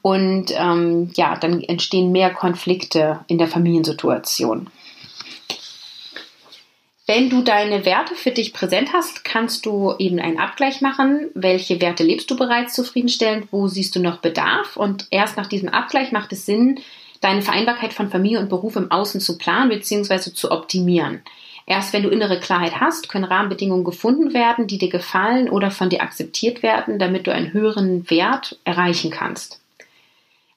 Und ähm, ja, dann entstehen mehr Konflikte in der Familiensituation. Wenn du deine Werte für dich präsent hast, kannst du eben einen Abgleich machen. Welche Werte lebst du bereits zufriedenstellend? Wo siehst du noch Bedarf? Und erst nach diesem Abgleich macht es Sinn, deine Vereinbarkeit von Familie und Beruf im Außen zu planen bzw. zu optimieren. Erst wenn du innere Klarheit hast, können Rahmenbedingungen gefunden werden, die dir gefallen oder von dir akzeptiert werden, damit du einen höheren Wert erreichen kannst.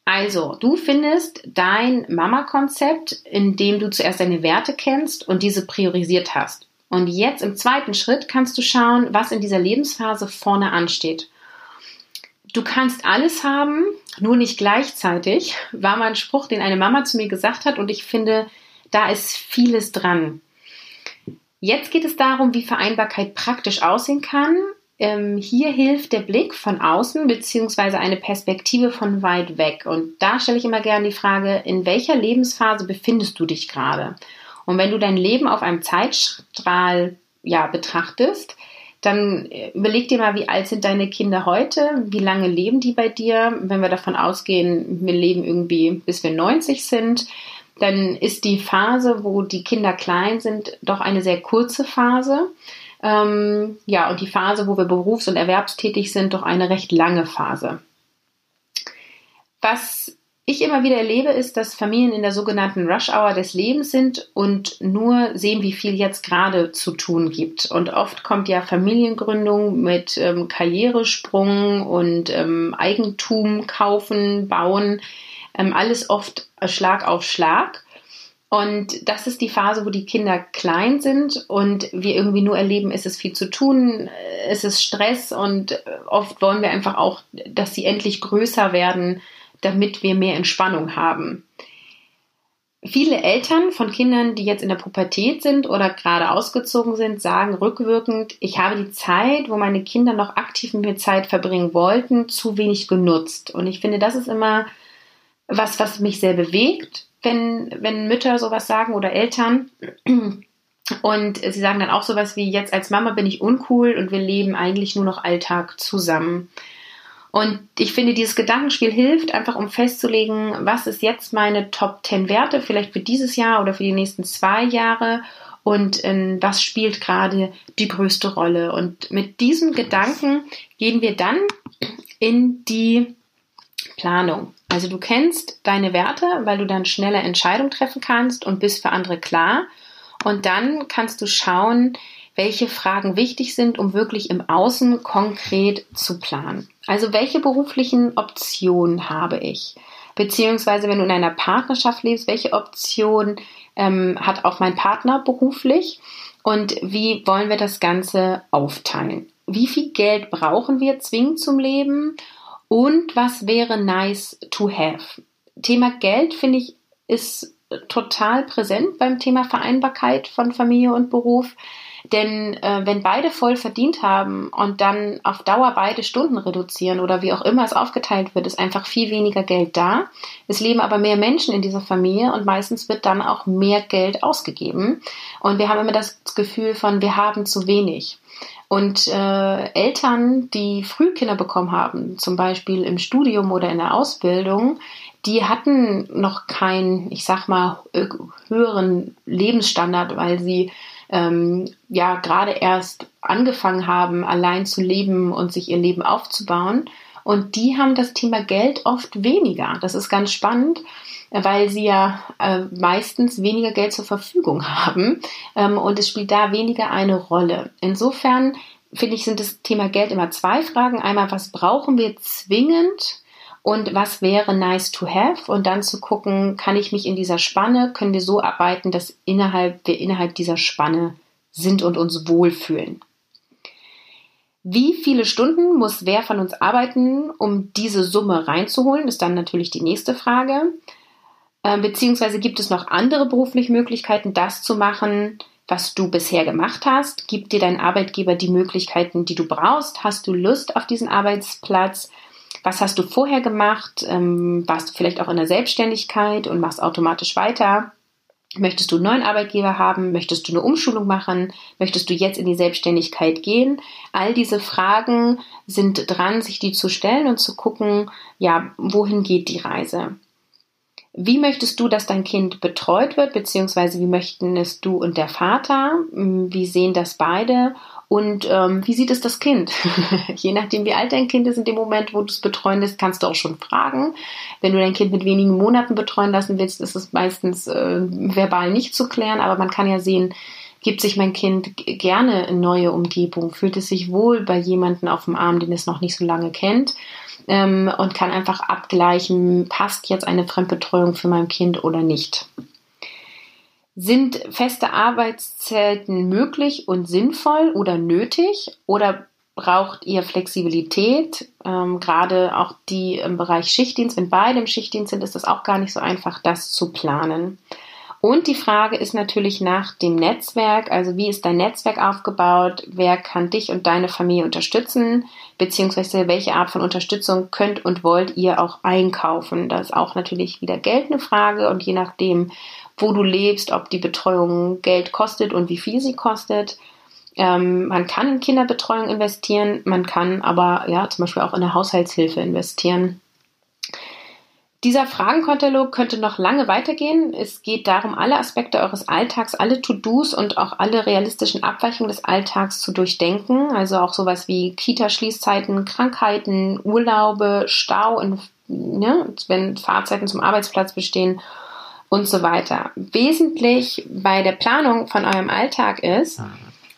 Also, du findest dein Mama-Konzept, in dem du zuerst deine Werte kennst und diese priorisiert hast. Und jetzt im zweiten Schritt kannst du schauen, was in dieser Lebensphase vorne ansteht. Du kannst alles haben, nur nicht gleichzeitig, war mal ein Spruch, den eine Mama zu mir gesagt hat und ich finde, da ist vieles dran. Jetzt geht es darum, wie Vereinbarkeit praktisch aussehen kann ähm, hier hilft der Blick von außen beziehungsweise eine Perspektive von weit weg. Und da stelle ich immer gerne die Frage, in welcher Lebensphase befindest du dich gerade? Und wenn du dein Leben auf einem Zeitstrahl ja, betrachtest, dann äh, überleg dir mal, wie alt sind deine Kinder heute? Wie lange leben die bei dir? Wenn wir davon ausgehen, wir leben irgendwie bis wir 90 sind, dann ist die Phase, wo die Kinder klein sind, doch eine sehr kurze Phase. Ähm, ja, und die Phase, wo wir berufs- und erwerbstätig sind, doch eine recht lange Phase. Was ich immer wieder erlebe, ist, dass Familien in der sogenannten Rush Hour des Lebens sind und nur sehen, wie viel jetzt gerade zu tun gibt. Und oft kommt ja Familiengründung mit ähm, Karrieresprung und ähm, Eigentum kaufen, bauen, ähm, alles oft Schlag auf Schlag. Und das ist die Phase, wo die Kinder klein sind und wir irgendwie nur erleben, es ist viel zu tun, es ist Stress und oft wollen wir einfach auch, dass sie endlich größer werden, damit wir mehr Entspannung haben. Viele Eltern von Kindern, die jetzt in der Pubertät sind oder gerade ausgezogen sind, sagen rückwirkend, ich habe die Zeit, wo meine Kinder noch aktiv mit mir Zeit verbringen wollten, zu wenig genutzt. Und ich finde, das ist immer was, was mich sehr bewegt, wenn, wenn Mütter sowas sagen oder Eltern. Und sie sagen dann auch sowas wie, jetzt als Mama bin ich uncool und wir leben eigentlich nur noch Alltag zusammen. Und ich finde, dieses Gedankenspiel hilft einfach, um festzulegen, was ist jetzt meine Top 10 Werte, vielleicht für dieses Jahr oder für die nächsten zwei Jahre und äh, was spielt gerade die größte Rolle. Und mit diesem Gedanken gehen wir dann in die Planung. Also du kennst deine Werte, weil du dann schneller Entscheidungen treffen kannst und bist für andere klar. Und dann kannst du schauen, welche Fragen wichtig sind, um wirklich im Außen konkret zu planen. Also welche beruflichen Optionen habe ich? Beziehungsweise wenn du in einer Partnerschaft lebst, welche Option ähm, hat auch mein Partner beruflich? Und wie wollen wir das Ganze aufteilen? Wie viel Geld brauchen wir zwingend zum Leben? Und was wäre nice to have? Thema Geld, finde ich, ist total präsent beim Thema Vereinbarkeit von Familie und Beruf. Denn äh, wenn beide voll verdient haben und dann auf Dauer beide Stunden reduzieren oder wie auch immer es aufgeteilt wird, ist einfach viel weniger Geld da. Es leben aber mehr Menschen in dieser Familie und meistens wird dann auch mehr Geld ausgegeben. Und wir haben immer das Gefühl von, wir haben zu wenig. Und äh, Eltern, die früh Kinder bekommen haben, zum Beispiel im Studium oder in der Ausbildung, die hatten noch keinen, ich sag mal, höheren Lebensstandard, weil sie ähm, ja gerade erst angefangen haben, allein zu leben und sich ihr Leben aufzubauen. Und die haben das Thema Geld oft weniger. Das ist ganz spannend, weil sie ja äh, meistens weniger Geld zur Verfügung haben ähm, und es spielt da weniger eine Rolle. Insofern finde ich, sind das Thema Geld immer zwei Fragen. Einmal, was brauchen wir zwingend und was wäre nice to have und dann zu gucken, kann ich mich in dieser Spanne, können wir so arbeiten, dass innerhalb wir innerhalb dieser Spanne sind und uns wohlfühlen. Wie viele Stunden muss wer von uns arbeiten, um diese Summe reinzuholen, ist dann natürlich die nächste Frage. Ähm, beziehungsweise gibt es noch andere berufliche Möglichkeiten, das zu machen, was du bisher gemacht hast? Gibt dir dein Arbeitgeber die Möglichkeiten, die du brauchst? Hast du Lust auf diesen Arbeitsplatz? Was hast du vorher gemacht? Ähm, warst du vielleicht auch in der Selbstständigkeit und machst automatisch weiter? Möchtest du einen neuen Arbeitgeber haben? Möchtest du eine Umschulung machen? Möchtest du jetzt in die Selbstständigkeit gehen? All diese Fragen sind dran, sich die zu stellen und zu gucken, ja, wohin geht die Reise? Wie möchtest du, dass dein Kind betreut wird, beziehungsweise wie möchten es du und der Vater? Wie sehen das beide? Und ähm, wie sieht es das Kind? Je nachdem, wie alt dein Kind ist in dem Moment, wo du es betreuen lässt, kannst du auch schon fragen. Wenn du dein Kind mit wenigen Monaten betreuen lassen willst, ist es meistens äh, verbal nicht zu klären, aber man kann ja sehen, gibt sich mein Kind gerne in neue Umgebung, fühlt es sich wohl bei jemandem auf dem Arm, den es noch nicht so lange kennt ähm, und kann einfach abgleichen, passt jetzt eine Fremdbetreuung für mein Kind oder nicht. Sind feste Arbeitszeiten möglich und sinnvoll oder nötig oder braucht ihr Flexibilität? Ähm, gerade auch die im Bereich Schichtdienst, wenn beide im Schichtdienst sind, ist es auch gar nicht so einfach, das zu planen. Und die Frage ist natürlich nach dem Netzwerk, also wie ist dein Netzwerk aufgebaut, wer kann dich und deine Familie unterstützen, beziehungsweise welche Art von Unterstützung könnt und wollt ihr auch einkaufen. Das ist auch natürlich wieder Geld eine Frage und je nachdem, wo du lebst, ob die Betreuung Geld kostet und wie viel sie kostet. Ähm, man kann in Kinderbetreuung investieren, man kann aber ja zum Beispiel auch in eine Haushaltshilfe investieren. Dieser Fragenkatalog könnte noch lange weitergehen. Es geht darum, alle Aspekte eures Alltags, alle To-Dos und auch alle realistischen Abweichungen des Alltags zu durchdenken. Also auch sowas wie Kita-Schließzeiten, Krankheiten, Urlaube, Stau, in, ne, wenn Fahrzeiten zum Arbeitsplatz bestehen und so weiter. Wesentlich bei der Planung von eurem Alltag ist, ah.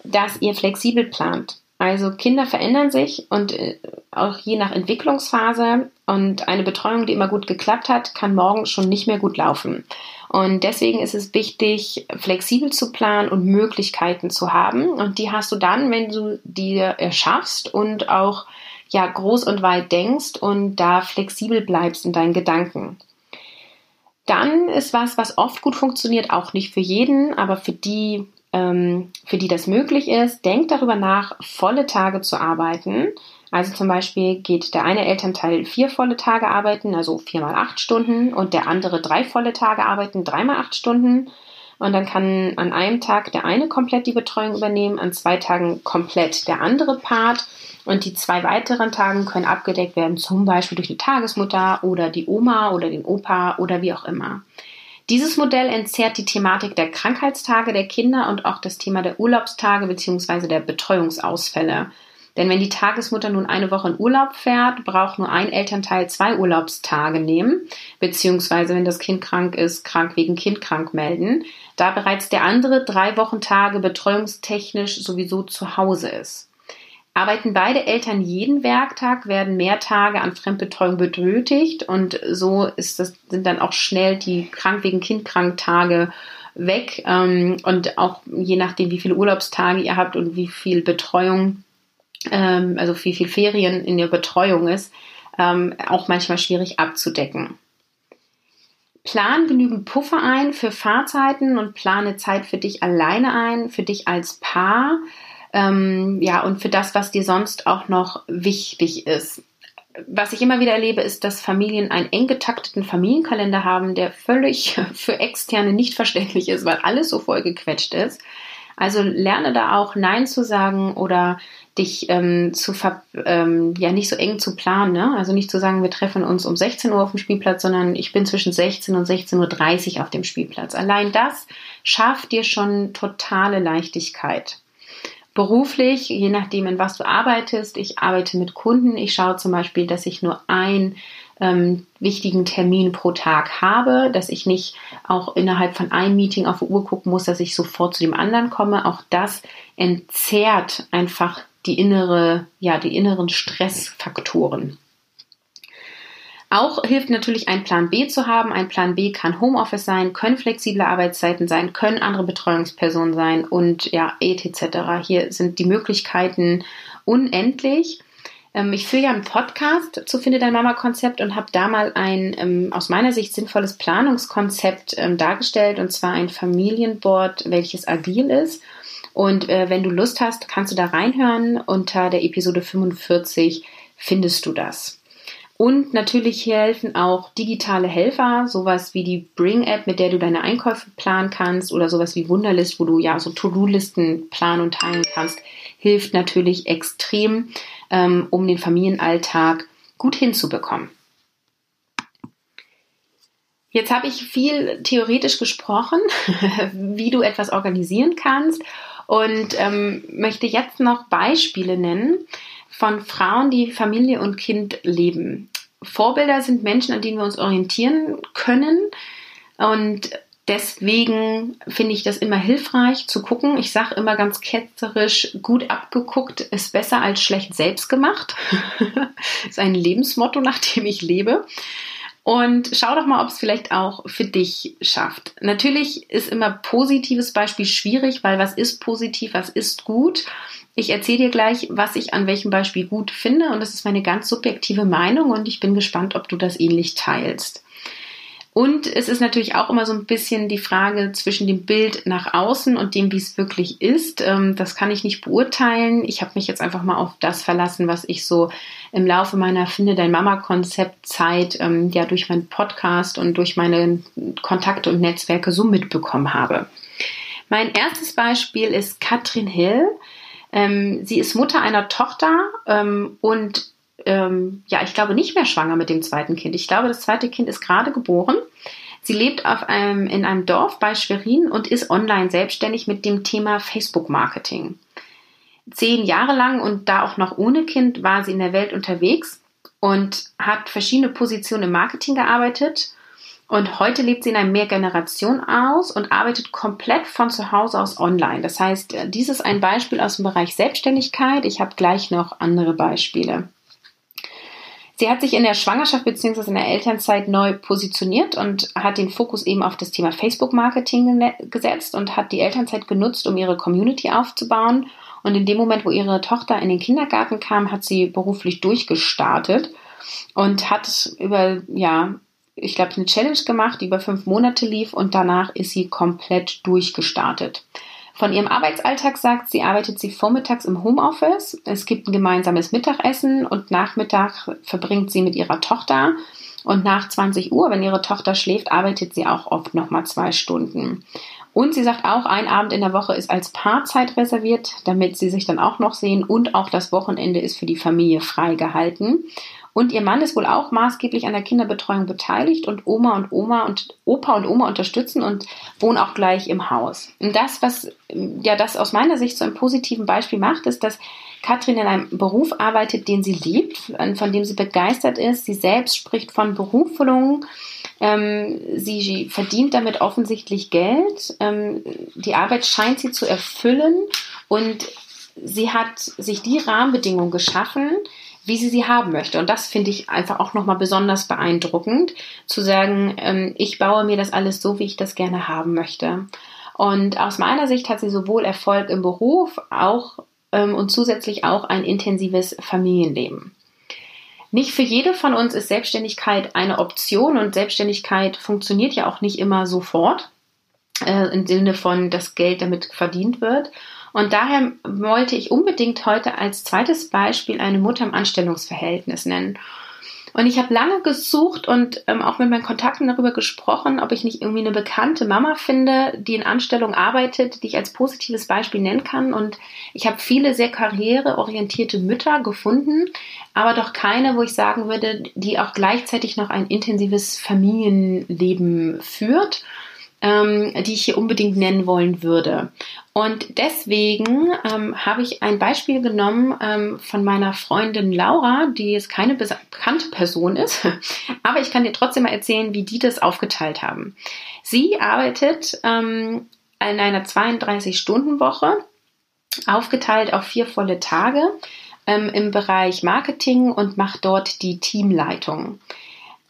dass ihr flexibel plant. Also Kinder verändern sich und äh, auch je nach Entwicklungsphase und eine Betreuung, die immer gut geklappt hat, kann morgen schon nicht mehr gut laufen. Und deswegen ist es wichtig, flexibel zu planen und Möglichkeiten zu haben. Und die hast du dann, wenn du die erschaffst und auch ja groß und weit denkst und da flexibel bleibst in deinen Gedanken. Dann ist was, was oft gut funktioniert, auch nicht für jeden, aber für die, für die das möglich ist, denkt darüber nach, volle Tage zu arbeiten. Also zum Beispiel geht der eine Elternteil vier volle Tage arbeiten, also vier mal acht Stunden, und der andere drei volle Tage arbeiten, drei mal acht Stunden. Und dann kann an einem Tag der eine komplett die Betreuung übernehmen, an zwei Tagen komplett der andere Part. Und die zwei weiteren Tagen können abgedeckt werden, zum Beispiel durch die Tagesmutter oder die Oma oder den Opa oder wie auch immer. Dieses Modell entzerrt die Thematik der Krankheitstage der Kinder und auch das Thema der Urlaubstage bzw. der Betreuungsausfälle. Denn wenn die Tagesmutter nun eine Woche in Urlaub fährt, braucht nur ein Elternteil zwei Urlaubstage nehmen, beziehungsweise wenn das Kind krank ist, krank wegen Kind krank melden, da bereits der andere drei Wochentage betreuungstechnisch sowieso zu Hause ist. Arbeiten beide Eltern jeden Werktag, werden mehr Tage an Fremdbetreuung benötigt und so ist das, sind dann auch schnell die krank wegen Kind krank Tage weg ähm, und auch je nachdem, wie viele Urlaubstage ihr habt und wie viel Betreuung ähm, also wie viel Ferien in der Betreuung ist, ähm, auch manchmal schwierig abzudecken. Plan genügend Puffer ein für Fahrzeiten und plane Zeit für dich alleine ein, für dich als Paar, ähm, ja, und für das, was dir sonst auch noch wichtig ist. Was ich immer wieder erlebe, ist, dass Familien einen eng getakteten Familienkalender haben, der völlig für Externe nicht verständlich ist, weil alles so vollgequetscht ist. Also lerne da auch Nein zu sagen oder dich ähm, zu ver ähm, ja nicht so eng zu planen. Ne? Also nicht zu sagen, wir treffen uns um 16 Uhr auf dem Spielplatz, sondern ich bin zwischen 16 und 16.30 Uhr auf dem Spielplatz. Allein das schafft dir schon totale Leichtigkeit. Beruflich, je nachdem, in was du arbeitest, ich arbeite mit Kunden. Ich schaue zum Beispiel, dass ich nur ein ähm, wichtigen Termin pro Tag habe, dass ich nicht auch innerhalb von einem Meeting auf die Uhr gucken muss, dass ich sofort zu dem anderen komme. Auch das entzerrt einfach die innere, ja, die inneren Stressfaktoren. Auch hilft natürlich ein Plan B zu haben. Ein Plan B kann Homeoffice sein, können flexible Arbeitszeiten sein, können andere Betreuungspersonen sein und ja, etc. Hier sind die Möglichkeiten unendlich. Ähm, ich führe ja einen Podcast zu Finde dein Mama Konzept und habe da mal ein ähm, aus meiner Sicht sinnvolles Planungskonzept ähm, dargestellt und zwar ein Familienboard, welches agil ist. Und äh, wenn du Lust hast, kannst du da reinhören. Unter der Episode 45 findest du das. Und natürlich helfen auch digitale Helfer, sowas wie die Bring-App, mit der du deine Einkäufe planen kannst, oder sowas wie Wunderlist, wo du ja so To-Do-Listen planen und teilen kannst, hilft natürlich extrem, ähm, um den Familienalltag gut hinzubekommen. Jetzt habe ich viel theoretisch gesprochen, wie du etwas organisieren kannst und ähm, möchte jetzt noch Beispiele nennen von Frauen, die Familie und Kind leben. Vorbilder sind Menschen, an denen wir uns orientieren können und Deswegen finde ich das immer hilfreich zu gucken. Ich sage immer ganz ketzerisch, gut abgeguckt ist besser als schlecht selbst gemacht. ist ein Lebensmotto, nach dem ich lebe. Und schau doch mal, ob es vielleicht auch für dich schafft. Natürlich ist immer positives Beispiel schwierig, weil was ist positiv, was ist gut? Ich erzähle dir gleich, was ich an welchem Beispiel gut finde und das ist meine ganz subjektive Meinung und ich bin gespannt, ob du das ähnlich teilst. Und es ist natürlich auch immer so ein bisschen die Frage zwischen dem Bild nach außen und dem, wie es wirklich ist. Ähm, das kann ich nicht beurteilen. Ich habe mich jetzt einfach mal auf das verlassen, was ich so im Laufe meiner Finde dein Mama-Konzept-Zeit ähm, ja durch meinen Podcast und durch meine Kontakte und Netzwerke so mitbekommen habe. Mein erstes Beispiel ist Katrin Hill. Ähm, sie ist Mutter einer Tochter und ähm, ja, ich glaube, nicht mehr schwanger mit dem zweiten Kind. Ich glaube, das zweite Kind ist gerade geboren. Sie lebt auf einem, in einem Dorf bei Schwerin und ist online selbstständig mit dem Thema Facebook-Marketing. Zehn Jahre lang und da auch noch ohne Kind war sie in der Welt unterwegs und hat verschiedene Positionen im Marketing gearbeitet. Und heute lebt sie in einem Mehrgeneration aus und arbeitet komplett von zu Hause aus online. Das heißt, dies ist ein Beispiel aus dem Bereich Selbstständigkeit. Ich habe gleich noch andere Beispiele. Sie hat sich in der Schwangerschaft bzw. in der Elternzeit neu positioniert und hat den Fokus eben auf das Thema Facebook-Marketing gesetzt und hat die Elternzeit genutzt, um ihre Community aufzubauen. Und in dem Moment, wo ihre Tochter in den Kindergarten kam, hat sie beruflich durchgestartet und hat über ja ich glaube, eine Challenge gemacht, die über fünf Monate lief und danach ist sie komplett durchgestartet. Von ihrem Arbeitsalltag sagt sie, arbeitet sie vormittags im Homeoffice. Es gibt ein gemeinsames Mittagessen und Nachmittag verbringt sie mit ihrer Tochter. Und nach 20 Uhr, wenn ihre Tochter schläft, arbeitet sie auch oft nochmal zwei Stunden. Und sie sagt auch, ein Abend in der Woche ist als Paarzeit reserviert, damit sie sich dann auch noch sehen. Und auch das Wochenende ist für die Familie freigehalten. Und ihr Mann ist wohl auch maßgeblich an der Kinderbetreuung beteiligt und Oma und Oma und Opa und Oma unterstützen und wohnen auch gleich im Haus. Und das, was ja das aus meiner Sicht so ein positiven Beispiel macht, ist, dass Katrin in einem Beruf arbeitet, den sie liebt, von dem sie begeistert ist. Sie selbst spricht von Berufung. Ähm, sie verdient damit offensichtlich Geld. Ähm, die Arbeit scheint sie zu erfüllen und sie hat sich die Rahmenbedingungen geschaffen, wie sie sie haben möchte. Und das finde ich einfach auch nochmal besonders beeindruckend, zu sagen, ähm, ich baue mir das alles so, wie ich das gerne haben möchte. Und aus meiner Sicht hat sie sowohl Erfolg im Beruf auch ähm, und zusätzlich auch ein intensives Familienleben. Nicht für jede von uns ist Selbstständigkeit eine Option und Selbstständigkeit funktioniert ja auch nicht immer sofort äh, im Sinne von, dass Geld damit verdient wird. Und daher wollte ich unbedingt heute als zweites Beispiel eine Mutter im Anstellungsverhältnis nennen. Und ich habe lange gesucht und ähm, auch mit meinen Kontakten darüber gesprochen, ob ich nicht irgendwie eine bekannte Mama finde, die in Anstellung arbeitet, die ich als positives Beispiel nennen kann. Und ich habe viele sehr karriereorientierte Mütter gefunden, aber doch keine, wo ich sagen würde, die auch gleichzeitig noch ein intensives Familienleben führt ähm, die ich hier unbedingt nennen wollen würde. Und deswegen ähm, habe ich ein Beispiel genommen ähm, von meiner Freundin Laura, die jetzt keine bekannte Person ist, aber ich kann dir trotzdem mal erzählen, wie die das aufgeteilt haben. Sie arbeitet ähm, in einer 32-Stunden-Woche, aufgeteilt auf vier volle Tage ähm, im Bereich Marketing und macht dort die Teamleitung.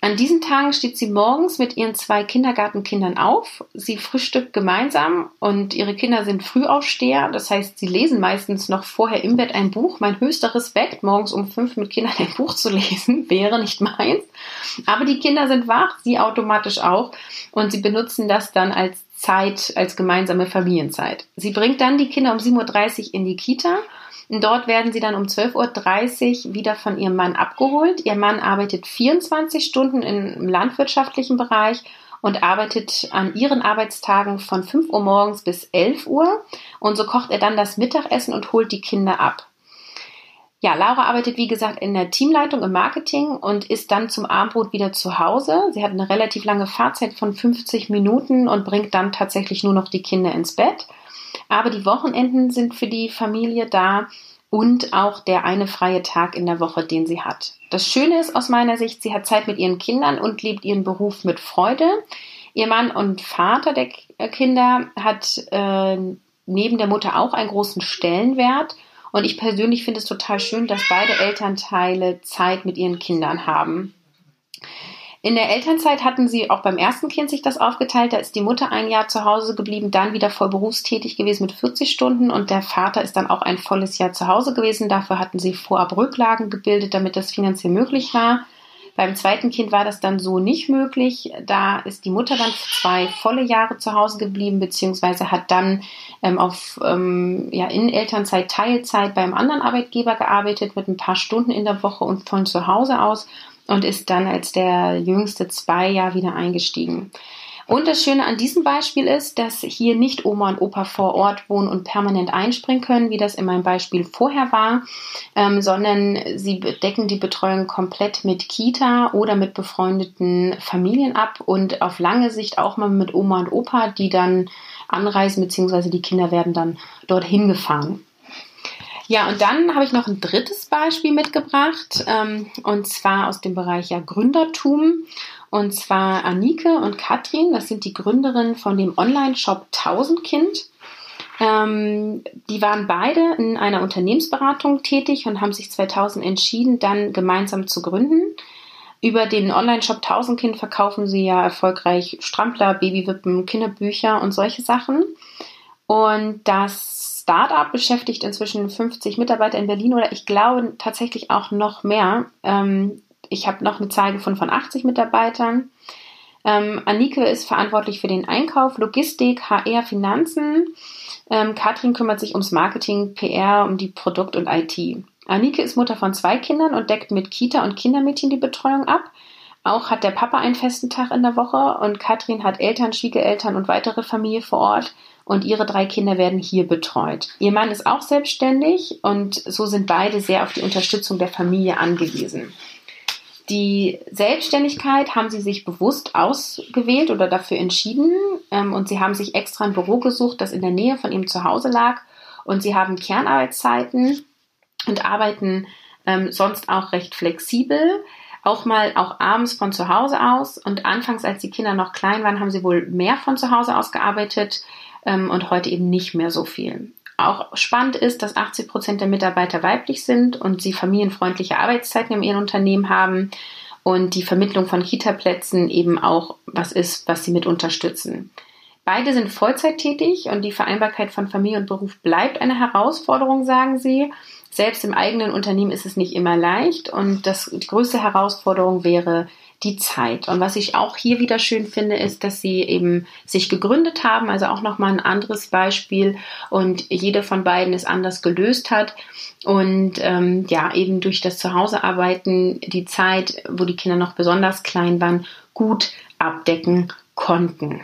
An diesen Tagen steht sie morgens mit ihren zwei Kindergartenkindern auf. Sie frühstückt gemeinsam und ihre Kinder sind Frühaufsteher. Das heißt, sie lesen meistens noch vorher im Bett ein Buch. Mein höchster Respekt, morgens um fünf mit Kindern ein Buch zu lesen, wäre nicht meins. Aber die Kinder sind wach, sie automatisch auch. Und sie benutzen das dann als Zeit, als gemeinsame Familienzeit. Sie bringt dann die Kinder um 7.30 Uhr in die Kita dort werden sie dann um 12.30 Uhr wieder von ihrem Mann abgeholt. Ihr Mann arbeitet 24 Stunden im landwirtschaftlichen Bereich und arbeitet an ihren Arbeitstagen von 5 Uhr morgens bis 11 Uhr. Und so kocht er dann das Mittagessen und holt die Kinder ab. Ja, Laura arbeitet wie gesagt in der Teamleitung im Marketing und ist dann zum Abendbrot wieder zu Hause. Sie hat eine relativ lange Fahrzeit von 50 Minuten und bringt dann tatsächlich nur noch die Kinder ins Bett. Aber die Wochenenden sind für die Familie da und auch der eine freie Tag in der Woche, den sie hat. Das Schöne ist aus meiner Sicht, sie hat Zeit mit ihren Kindern und lebt ihren Beruf mit Freude. Ihr Mann und Vater der Kinder hat äh, neben der Mutter auch einen großen Stellenwert. Und ich persönlich finde es total schön, dass beide Elternteile Zeit mit ihren Kindern haben. In der Elternzeit hatten sie auch beim ersten Kind sich das aufgeteilt. Da ist die Mutter ein Jahr zu Hause geblieben, dann wieder voll berufstätig gewesen mit 40 Stunden und der Vater ist dann auch ein volles Jahr zu Hause gewesen. Dafür hatten sie vorab Rücklagen gebildet, damit das finanziell möglich war. Beim zweiten Kind war das dann so nicht möglich. Da ist die Mutter dann zwei volle Jahre zu Hause geblieben, beziehungsweise hat dann ähm, auf ähm, ja, in Elternzeit Teilzeit beim anderen Arbeitgeber gearbeitet mit ein paar Stunden in der Woche und von zu Hause aus und ist dann als der jüngste zwei Jahre wieder eingestiegen. Und das Schöne an diesem Beispiel ist, dass hier nicht Oma und Opa vor Ort wohnen und permanent einspringen können, wie das in meinem Beispiel vorher war, ähm, sondern sie decken die Betreuung komplett mit Kita oder mit befreundeten Familien ab und auf lange Sicht auch mal mit Oma und Opa, die dann anreisen, beziehungsweise die Kinder werden dann dorthin gefahren. Ja, und dann habe ich noch ein drittes Beispiel mitgebracht, ähm, und zwar aus dem Bereich ja Gründertum. Und zwar Anike und Katrin, das sind die Gründerinnen von dem Online-Shop Tausendkind. Ähm, die waren beide in einer Unternehmensberatung tätig und haben sich 2000 entschieden, dann gemeinsam zu gründen. Über den Online-Shop Tausendkind verkaufen sie ja erfolgreich Strampler, Babywippen, Kinderbücher und solche Sachen. Und das Startup beschäftigt inzwischen 50 Mitarbeiter in Berlin oder ich glaube tatsächlich auch noch mehr. Ähm, Ich habe noch eine Zahl gefunden von 80 Mitarbeitern. Ähm, Anike ist verantwortlich für den Einkauf, Logistik, HR, Finanzen. Ähm, Katrin kümmert sich ums Marketing, PR, um die Produkt- und IT. Anike ist Mutter von zwei Kindern und deckt mit Kita und Kindermädchen die Betreuung ab. Auch hat der Papa einen festen Tag in der Woche und Katrin hat Eltern, Schwiegereltern und weitere Familie vor Ort und ihre drei Kinder werden hier betreut. Ihr Mann ist auch selbstständig und so sind beide sehr auf die Unterstützung der Familie angewiesen. Die Selbstständigkeit haben sie sich bewusst ausgewählt oder dafür entschieden ähm, und sie haben sich extra ein Büro gesucht, das in der Nähe von ihrem Zuhause lag und sie haben Kernarbeitszeiten und arbeiten ähm, sonst auch recht flexibel auch mal auch abends von zu Hause aus. Und anfangs, als die Kinder noch klein waren, haben sie wohl mehr von zu Hause aus gearbeitet ähm, und heute eben nicht mehr so viel. Auch spannend ist, dass 80 Prozent der Mitarbeiter weiblich sind und sie familienfreundliche Arbeitszeiten in ihrem Unternehmen haben und die Vermittlung von Kita-Plätzen eben auch was ist, was sie mit unterstützen. Beide sind Vollzeit tätig und die Vereinbarkeit von Familie und Beruf bleibt eine Herausforderung, sagen sie. Selbst im eigenen Unternehmen ist es nicht immer leicht und das, die größte Herausforderung wäre die Zeit. Und was ich auch hier wieder schön finde, ist, dass sie eben sich gegründet haben, also auch nochmal ein anderes Beispiel und jede von beiden es anders gelöst hat und ähm, ja, eben durch das Zuhausearbeiten die Zeit, wo die Kinder noch besonders klein waren, gut abdecken konnten.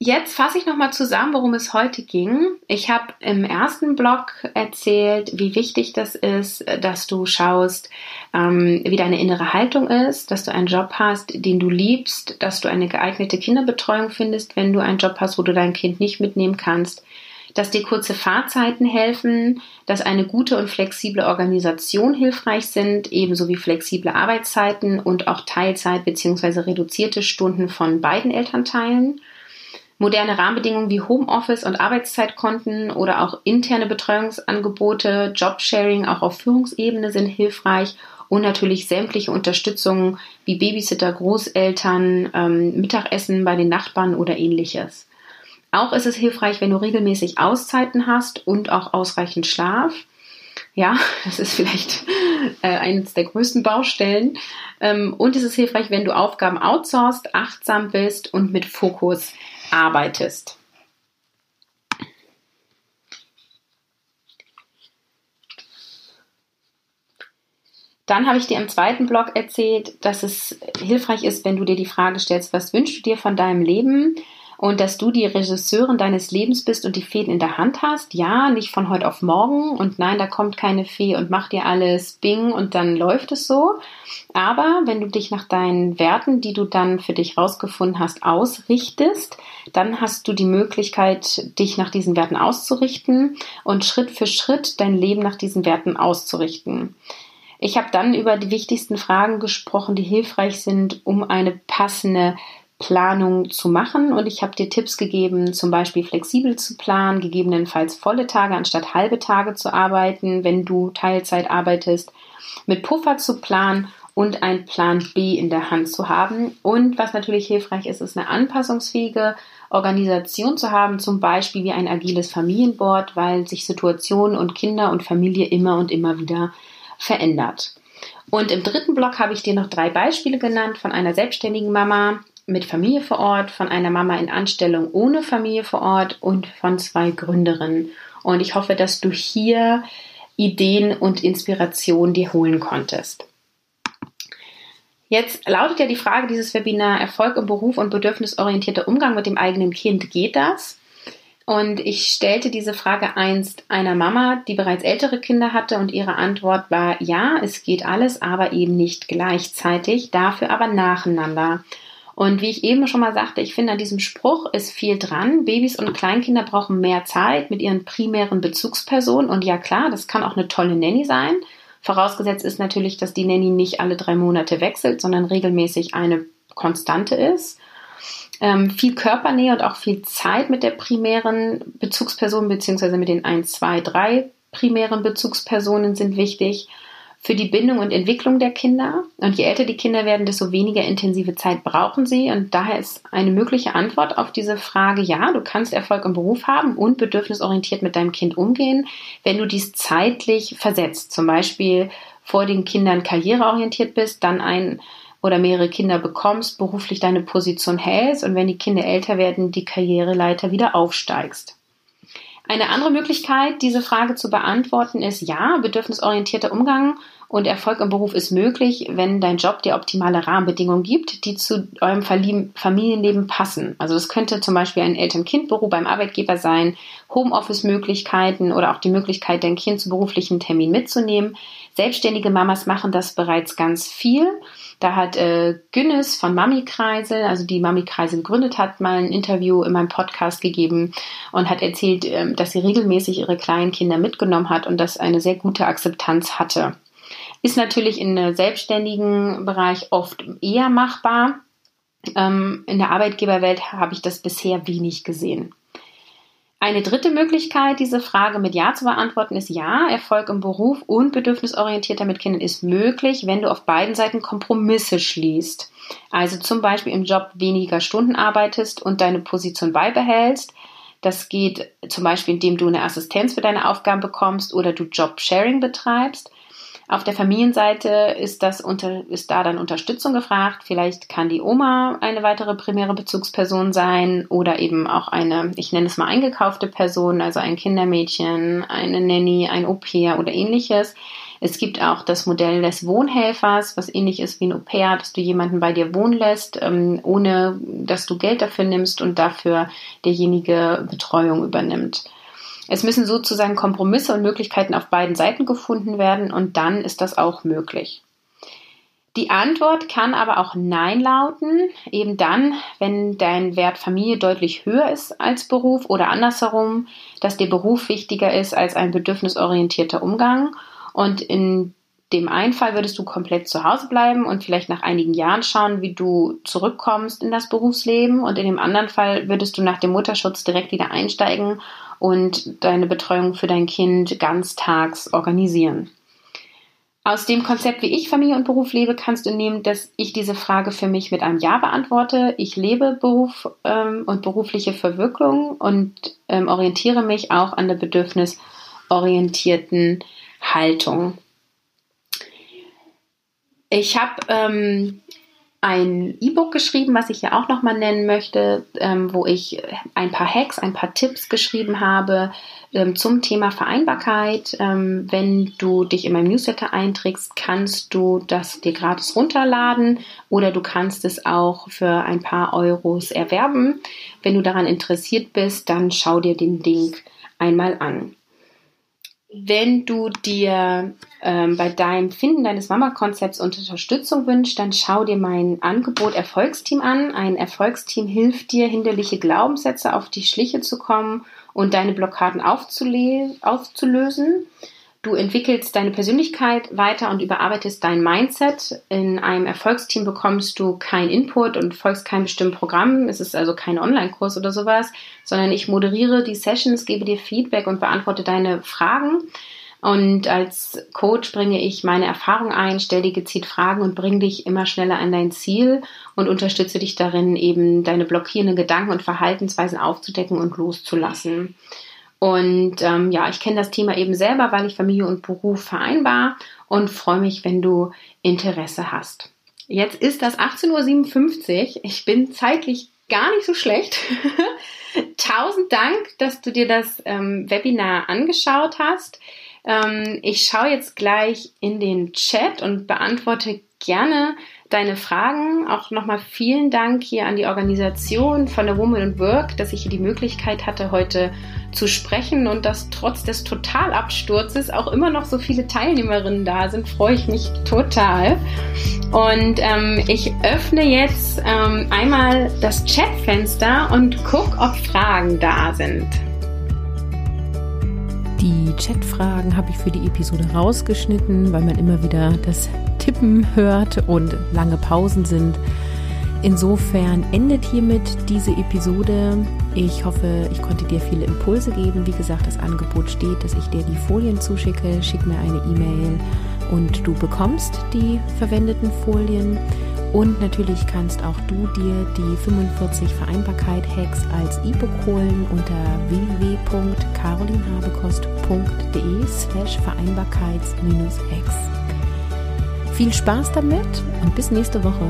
Jetzt fasse ich nochmal zusammen, worum es heute ging. Ich habe im ersten Blog erzählt, wie wichtig das ist, dass du schaust, ähm, wie deine innere Haltung ist, dass du einen Job hast, den du liebst, dass du eine geeignete Kinderbetreuung findest, wenn du einen Job hast, wo du dein Kind nicht mitnehmen kannst, dass dir kurze Fahrzeiten helfen, dass eine gute und flexible Organisation hilfreich sind, ebenso wie flexible Arbeitszeiten und auch Teilzeit bzw. reduzierte Stunden von beiden Elternteilen Moderne Rahmenbedingungen wie Homeoffice und Arbeitszeitkonten oder auch interne Betreuungsangebote, Jobsharing auch auf Führungsebene sind hilfreich und natürlich sämtliche Unterstützung wie Babysitter, Großeltern, ähm, Mittagessen bei den Nachbarn oder ähnliches. Auch ist es hilfreich, wenn du regelmäßig Auszeiten hast und auch ausreichend Schlaf. Ja, das ist vielleicht äh, eines der größten Baustellen. Ähm, und es ist hilfreich, wenn du Aufgaben outsourcest, achtsam bist und mit Fokus arbeitest. Dann habe ich dir im zweiten Blog erzählt, dass es hilfreich ist, wenn du dir die Frage stellst, was wünschst du dir von deinem Leben? Und dass du die Regisseurin deines Lebens bist und die Fäden in der Hand hast. Ja, nicht von heute auf morgen und nein, da kommt keine Fee und macht dir alles bing und dann läuft es so. Aber wenn du dich nach deinen Werten, die du dann für dich rausgefunden hast, ausrichtest, dann hast du die Möglichkeit, dich nach diesen Werten auszurichten und Schritt für Schritt dein Leben nach diesen Werten auszurichten. Ich habe dann über die wichtigsten Fragen gesprochen, die hilfreich sind, um eine passende Planung zu machen und ich habe dir Tipps gegeben, zum Beispiel flexibel zu planen, gegebenenfalls volle Tage anstatt halbe Tage zu arbeiten, wenn du Teilzeit arbeitest, mit Puffer zu planen und ein Plan B in der Hand zu haben. Und was natürlich hilfreich ist, ist eine anpassungsfähige Organisation zu haben, zum Beispiel wie ein agiles Familienboard, weil sich Situationen und Kinder und Familie immer und immer wieder verändert. Und im dritten Block habe ich dir noch drei Beispiele genannt von einer selbstständigen Mama, mit Familie vor Ort, von einer Mama in Anstellung ohne Familie vor Ort und von zwei Gründerinnen. Und ich hoffe, dass du hier Ideen und Inspiration dir holen konntest. Jetzt lautet ja die Frage dieses Webinar Erfolg im Beruf und bedürfnisorientierter Umgang mit dem eigenen Kind. Geht das? Und ich stellte diese Frage einst einer Mama, die bereits ältere Kinder hatte und ihre Antwort war, ja, es geht alles, aber eben nicht gleichzeitig, dafür aber nacheinander. Und wie ich eben schon mal sagte, ich finde an diesem Spruch ist viel dran. Babys und Kleinkinder brauchen mehr Zeit mit ihren primären Bezugspersonen. Und ja klar, das kann auch eine tolle Nanny sein. Vorausgesetzt ist natürlich, dass die Nanny nicht alle drei Monate wechselt, sondern regelmäßig eine Konstante ist. Ähm, viel Körpernähe und auch viel Zeit mit der primären Bezugsperson beziehungsweise mit den 1, 2, 3 primären Bezugspersonen sind wichtig. Für die Bindung und Entwicklung der Kinder. Und je älter die Kinder werden, desto weniger intensive Zeit brauchen sie. Und daher ist eine mögliche Antwort auf diese Frage, ja, du kannst Erfolg im Beruf haben und bedürfnisorientiert mit deinem Kind umgehen, wenn du dies zeitlich versetzt. Zum Beispiel vor den Kindern karriereorientiert bist, dann ein oder mehrere Kinder bekommst, beruflich deine Position hältst und wenn die Kinder älter werden, die Karriereleiter wieder aufsteigst. Eine andere Möglichkeit, diese Frage zu beantworten, ist ja, bedürfnisorientierter Umgang und Erfolg im Beruf ist möglich, wenn dein Job dir optimale Rahmenbedingungen gibt, die zu eurem Familienleben passen. Also es könnte zum Beispiel ein Eltern-Kind-Büro beim Arbeitgeber sein, Homeoffice-Möglichkeiten oder auch die Möglichkeit, dein Kind zu beruflichen Termin mitzunehmen. Selbstständige Mamas machen das bereits ganz viel. Da hat äh, Günnes von Mami Kreisel, also die Mami Kreisel gegründet hat, mal ein Interview in meinem Podcast gegeben und hat erzählt, äh, dass sie regelmäßig ihre kleinen Kinder mitgenommen hat und das eine sehr gute Akzeptanz hatte. Ist natürlich in der selbstständigen Bereich oft eher machbar. Ähm, in der Arbeitgeberwelt habe ich das bisher wenig gesehen. Eine dritte Möglichkeit, diese Frage mit Ja zu beantworten, ist ja, Erfolg im Beruf und bedürfnisorientierter mit Kindern ist möglich, wenn du auf beiden Seiten Kompromisse schließt. Also zum Beispiel im Job weniger Stunden arbeitest und deine Position beibehältst. Das geht zum Beispiel, indem du eine Assistenz für deine Aufgaben bekommst oder du Job-Sharing betreibst. Auf der Familienseite ist das unter, ist da dann Unterstützung gefragt. Vielleicht kann die Oma eine weitere primäre Bezugsperson sein oder eben auch eine, ich nenne es mal eingekaufte Person, also ein Kindermädchen, eine Nanny, ein Au-pair oder ähnliches. Es gibt auch das Modell des Wohnhelfers, was ähnlich ist wie ein Au-pair, dass du jemanden bei dir wohnen lässt, ähm, ohne dass du Geld dafür nimmst und dafür derjenige Betreuung übernimmt. Es müssen sozusagen Kompromisse und Möglichkeiten auf beiden Seiten gefunden werden und dann ist das auch möglich. Die Antwort kann aber auch Nein lauten, eben dann, wenn dein Wert Familie deutlich höher ist als Beruf oder andersherum, dass der Beruf wichtiger ist als ein bedürfnisorientierter Umgang. Und in dem einen Fall würdest du komplett zu Hause bleiben und vielleicht nach einigen Jahren schauen, wie du zurückkommst in das Berufsleben. Und in dem anderen Fall würdest du nach dem Mutterschutz direkt wieder einsteigen und deine Betreuung für dein Kind ganztags organisieren. Aus dem Konzept, wie ich Familie und Beruf lebe, kannst du nehmen, dass ich diese Frage für mich mit einem Ja beantworte. Ich lebe Beruf ähm, und berufliche Verwirkung und ähm, orientiere mich auch an der bedürfnisorientierten Haltung. Ich habe ähm, ein E-Book geschrieben, was ich ja auch nochmal nennen möchte, ähm, wo ich ein paar Hacks, ein paar Tipps geschrieben habe ähm, zum Thema Vereinbarkeit. Ähm, wenn du dich in meinem Newsletter einträgst, kannst du das dir gratis runterladen oder du kannst es auch für ein paar Euros erwerben. Wenn du daran interessiert bist, dann schau dir den Link einmal an. Wenn du dir ähm, bei deinem Finden deines Mama-Konzepts Unterstützung wünschst, dann schau dir mein Angebot Erfolgsteam an. Ein Erfolgsteam hilft dir, hinderliche Glaubenssätze auf die Schliche zu kommen und deine Blockaden aufzulösen. Du entwickelst deine Persönlichkeit weiter und überarbeitest dein Mindset. In einem Erfolgsteam bekommst du keinen Input und folgst keinem bestimmten Programm. Es ist also kein Online-Kurs oder sowas, sondern ich moderiere die Sessions, gebe dir Feedback und beantworte deine Fragen. Und als Coach bringe ich meine Erfahrung ein, stelle dir gezielt Fragen und bringe dich immer schneller an dein Ziel und unterstütze dich darin, eben deine blockierenden Gedanken und Verhaltensweisen aufzudecken und loszulassen. Und ähm, ja, ich kenne das Thema eben selber, weil ich Familie und Beruf vereinbar und freue mich, wenn du Interesse hast. Jetzt ist das 18.57 Uhr. Ich bin zeitlich gar nicht so schlecht. Tausend Dank, dass du dir das ähm, Webinar angeschaut hast. Ähm, ich schaue jetzt gleich in den Chat und beantworte gerne deine Fragen. Auch nochmal vielen Dank hier an die Organisation von der Woman in Work, dass ich hier die Möglichkeit hatte, heute zu sprechen und dass trotz des Totalabsturzes auch immer noch so viele Teilnehmerinnen da sind, freue ich mich total. Und ähm, ich öffne jetzt ähm, einmal das Chatfenster und gucke, ob Fragen da sind. Die Chatfragen habe ich für die Episode rausgeschnitten, weil man immer wieder das Tippen hört und lange Pausen sind. Insofern endet hiermit diese Episode. Ich hoffe, ich konnte dir viele Impulse geben. Wie gesagt, das Angebot steht, dass ich dir die Folien zuschicke. Schick mir eine E-Mail und du bekommst die verwendeten Folien. Und natürlich kannst auch du dir die 45 Vereinbarkeit-Hacks als E-Book holen unter www.carolinhabekost.de slash Vereinbarkeits-Hacks. Viel Spaß damit und bis nächste Woche.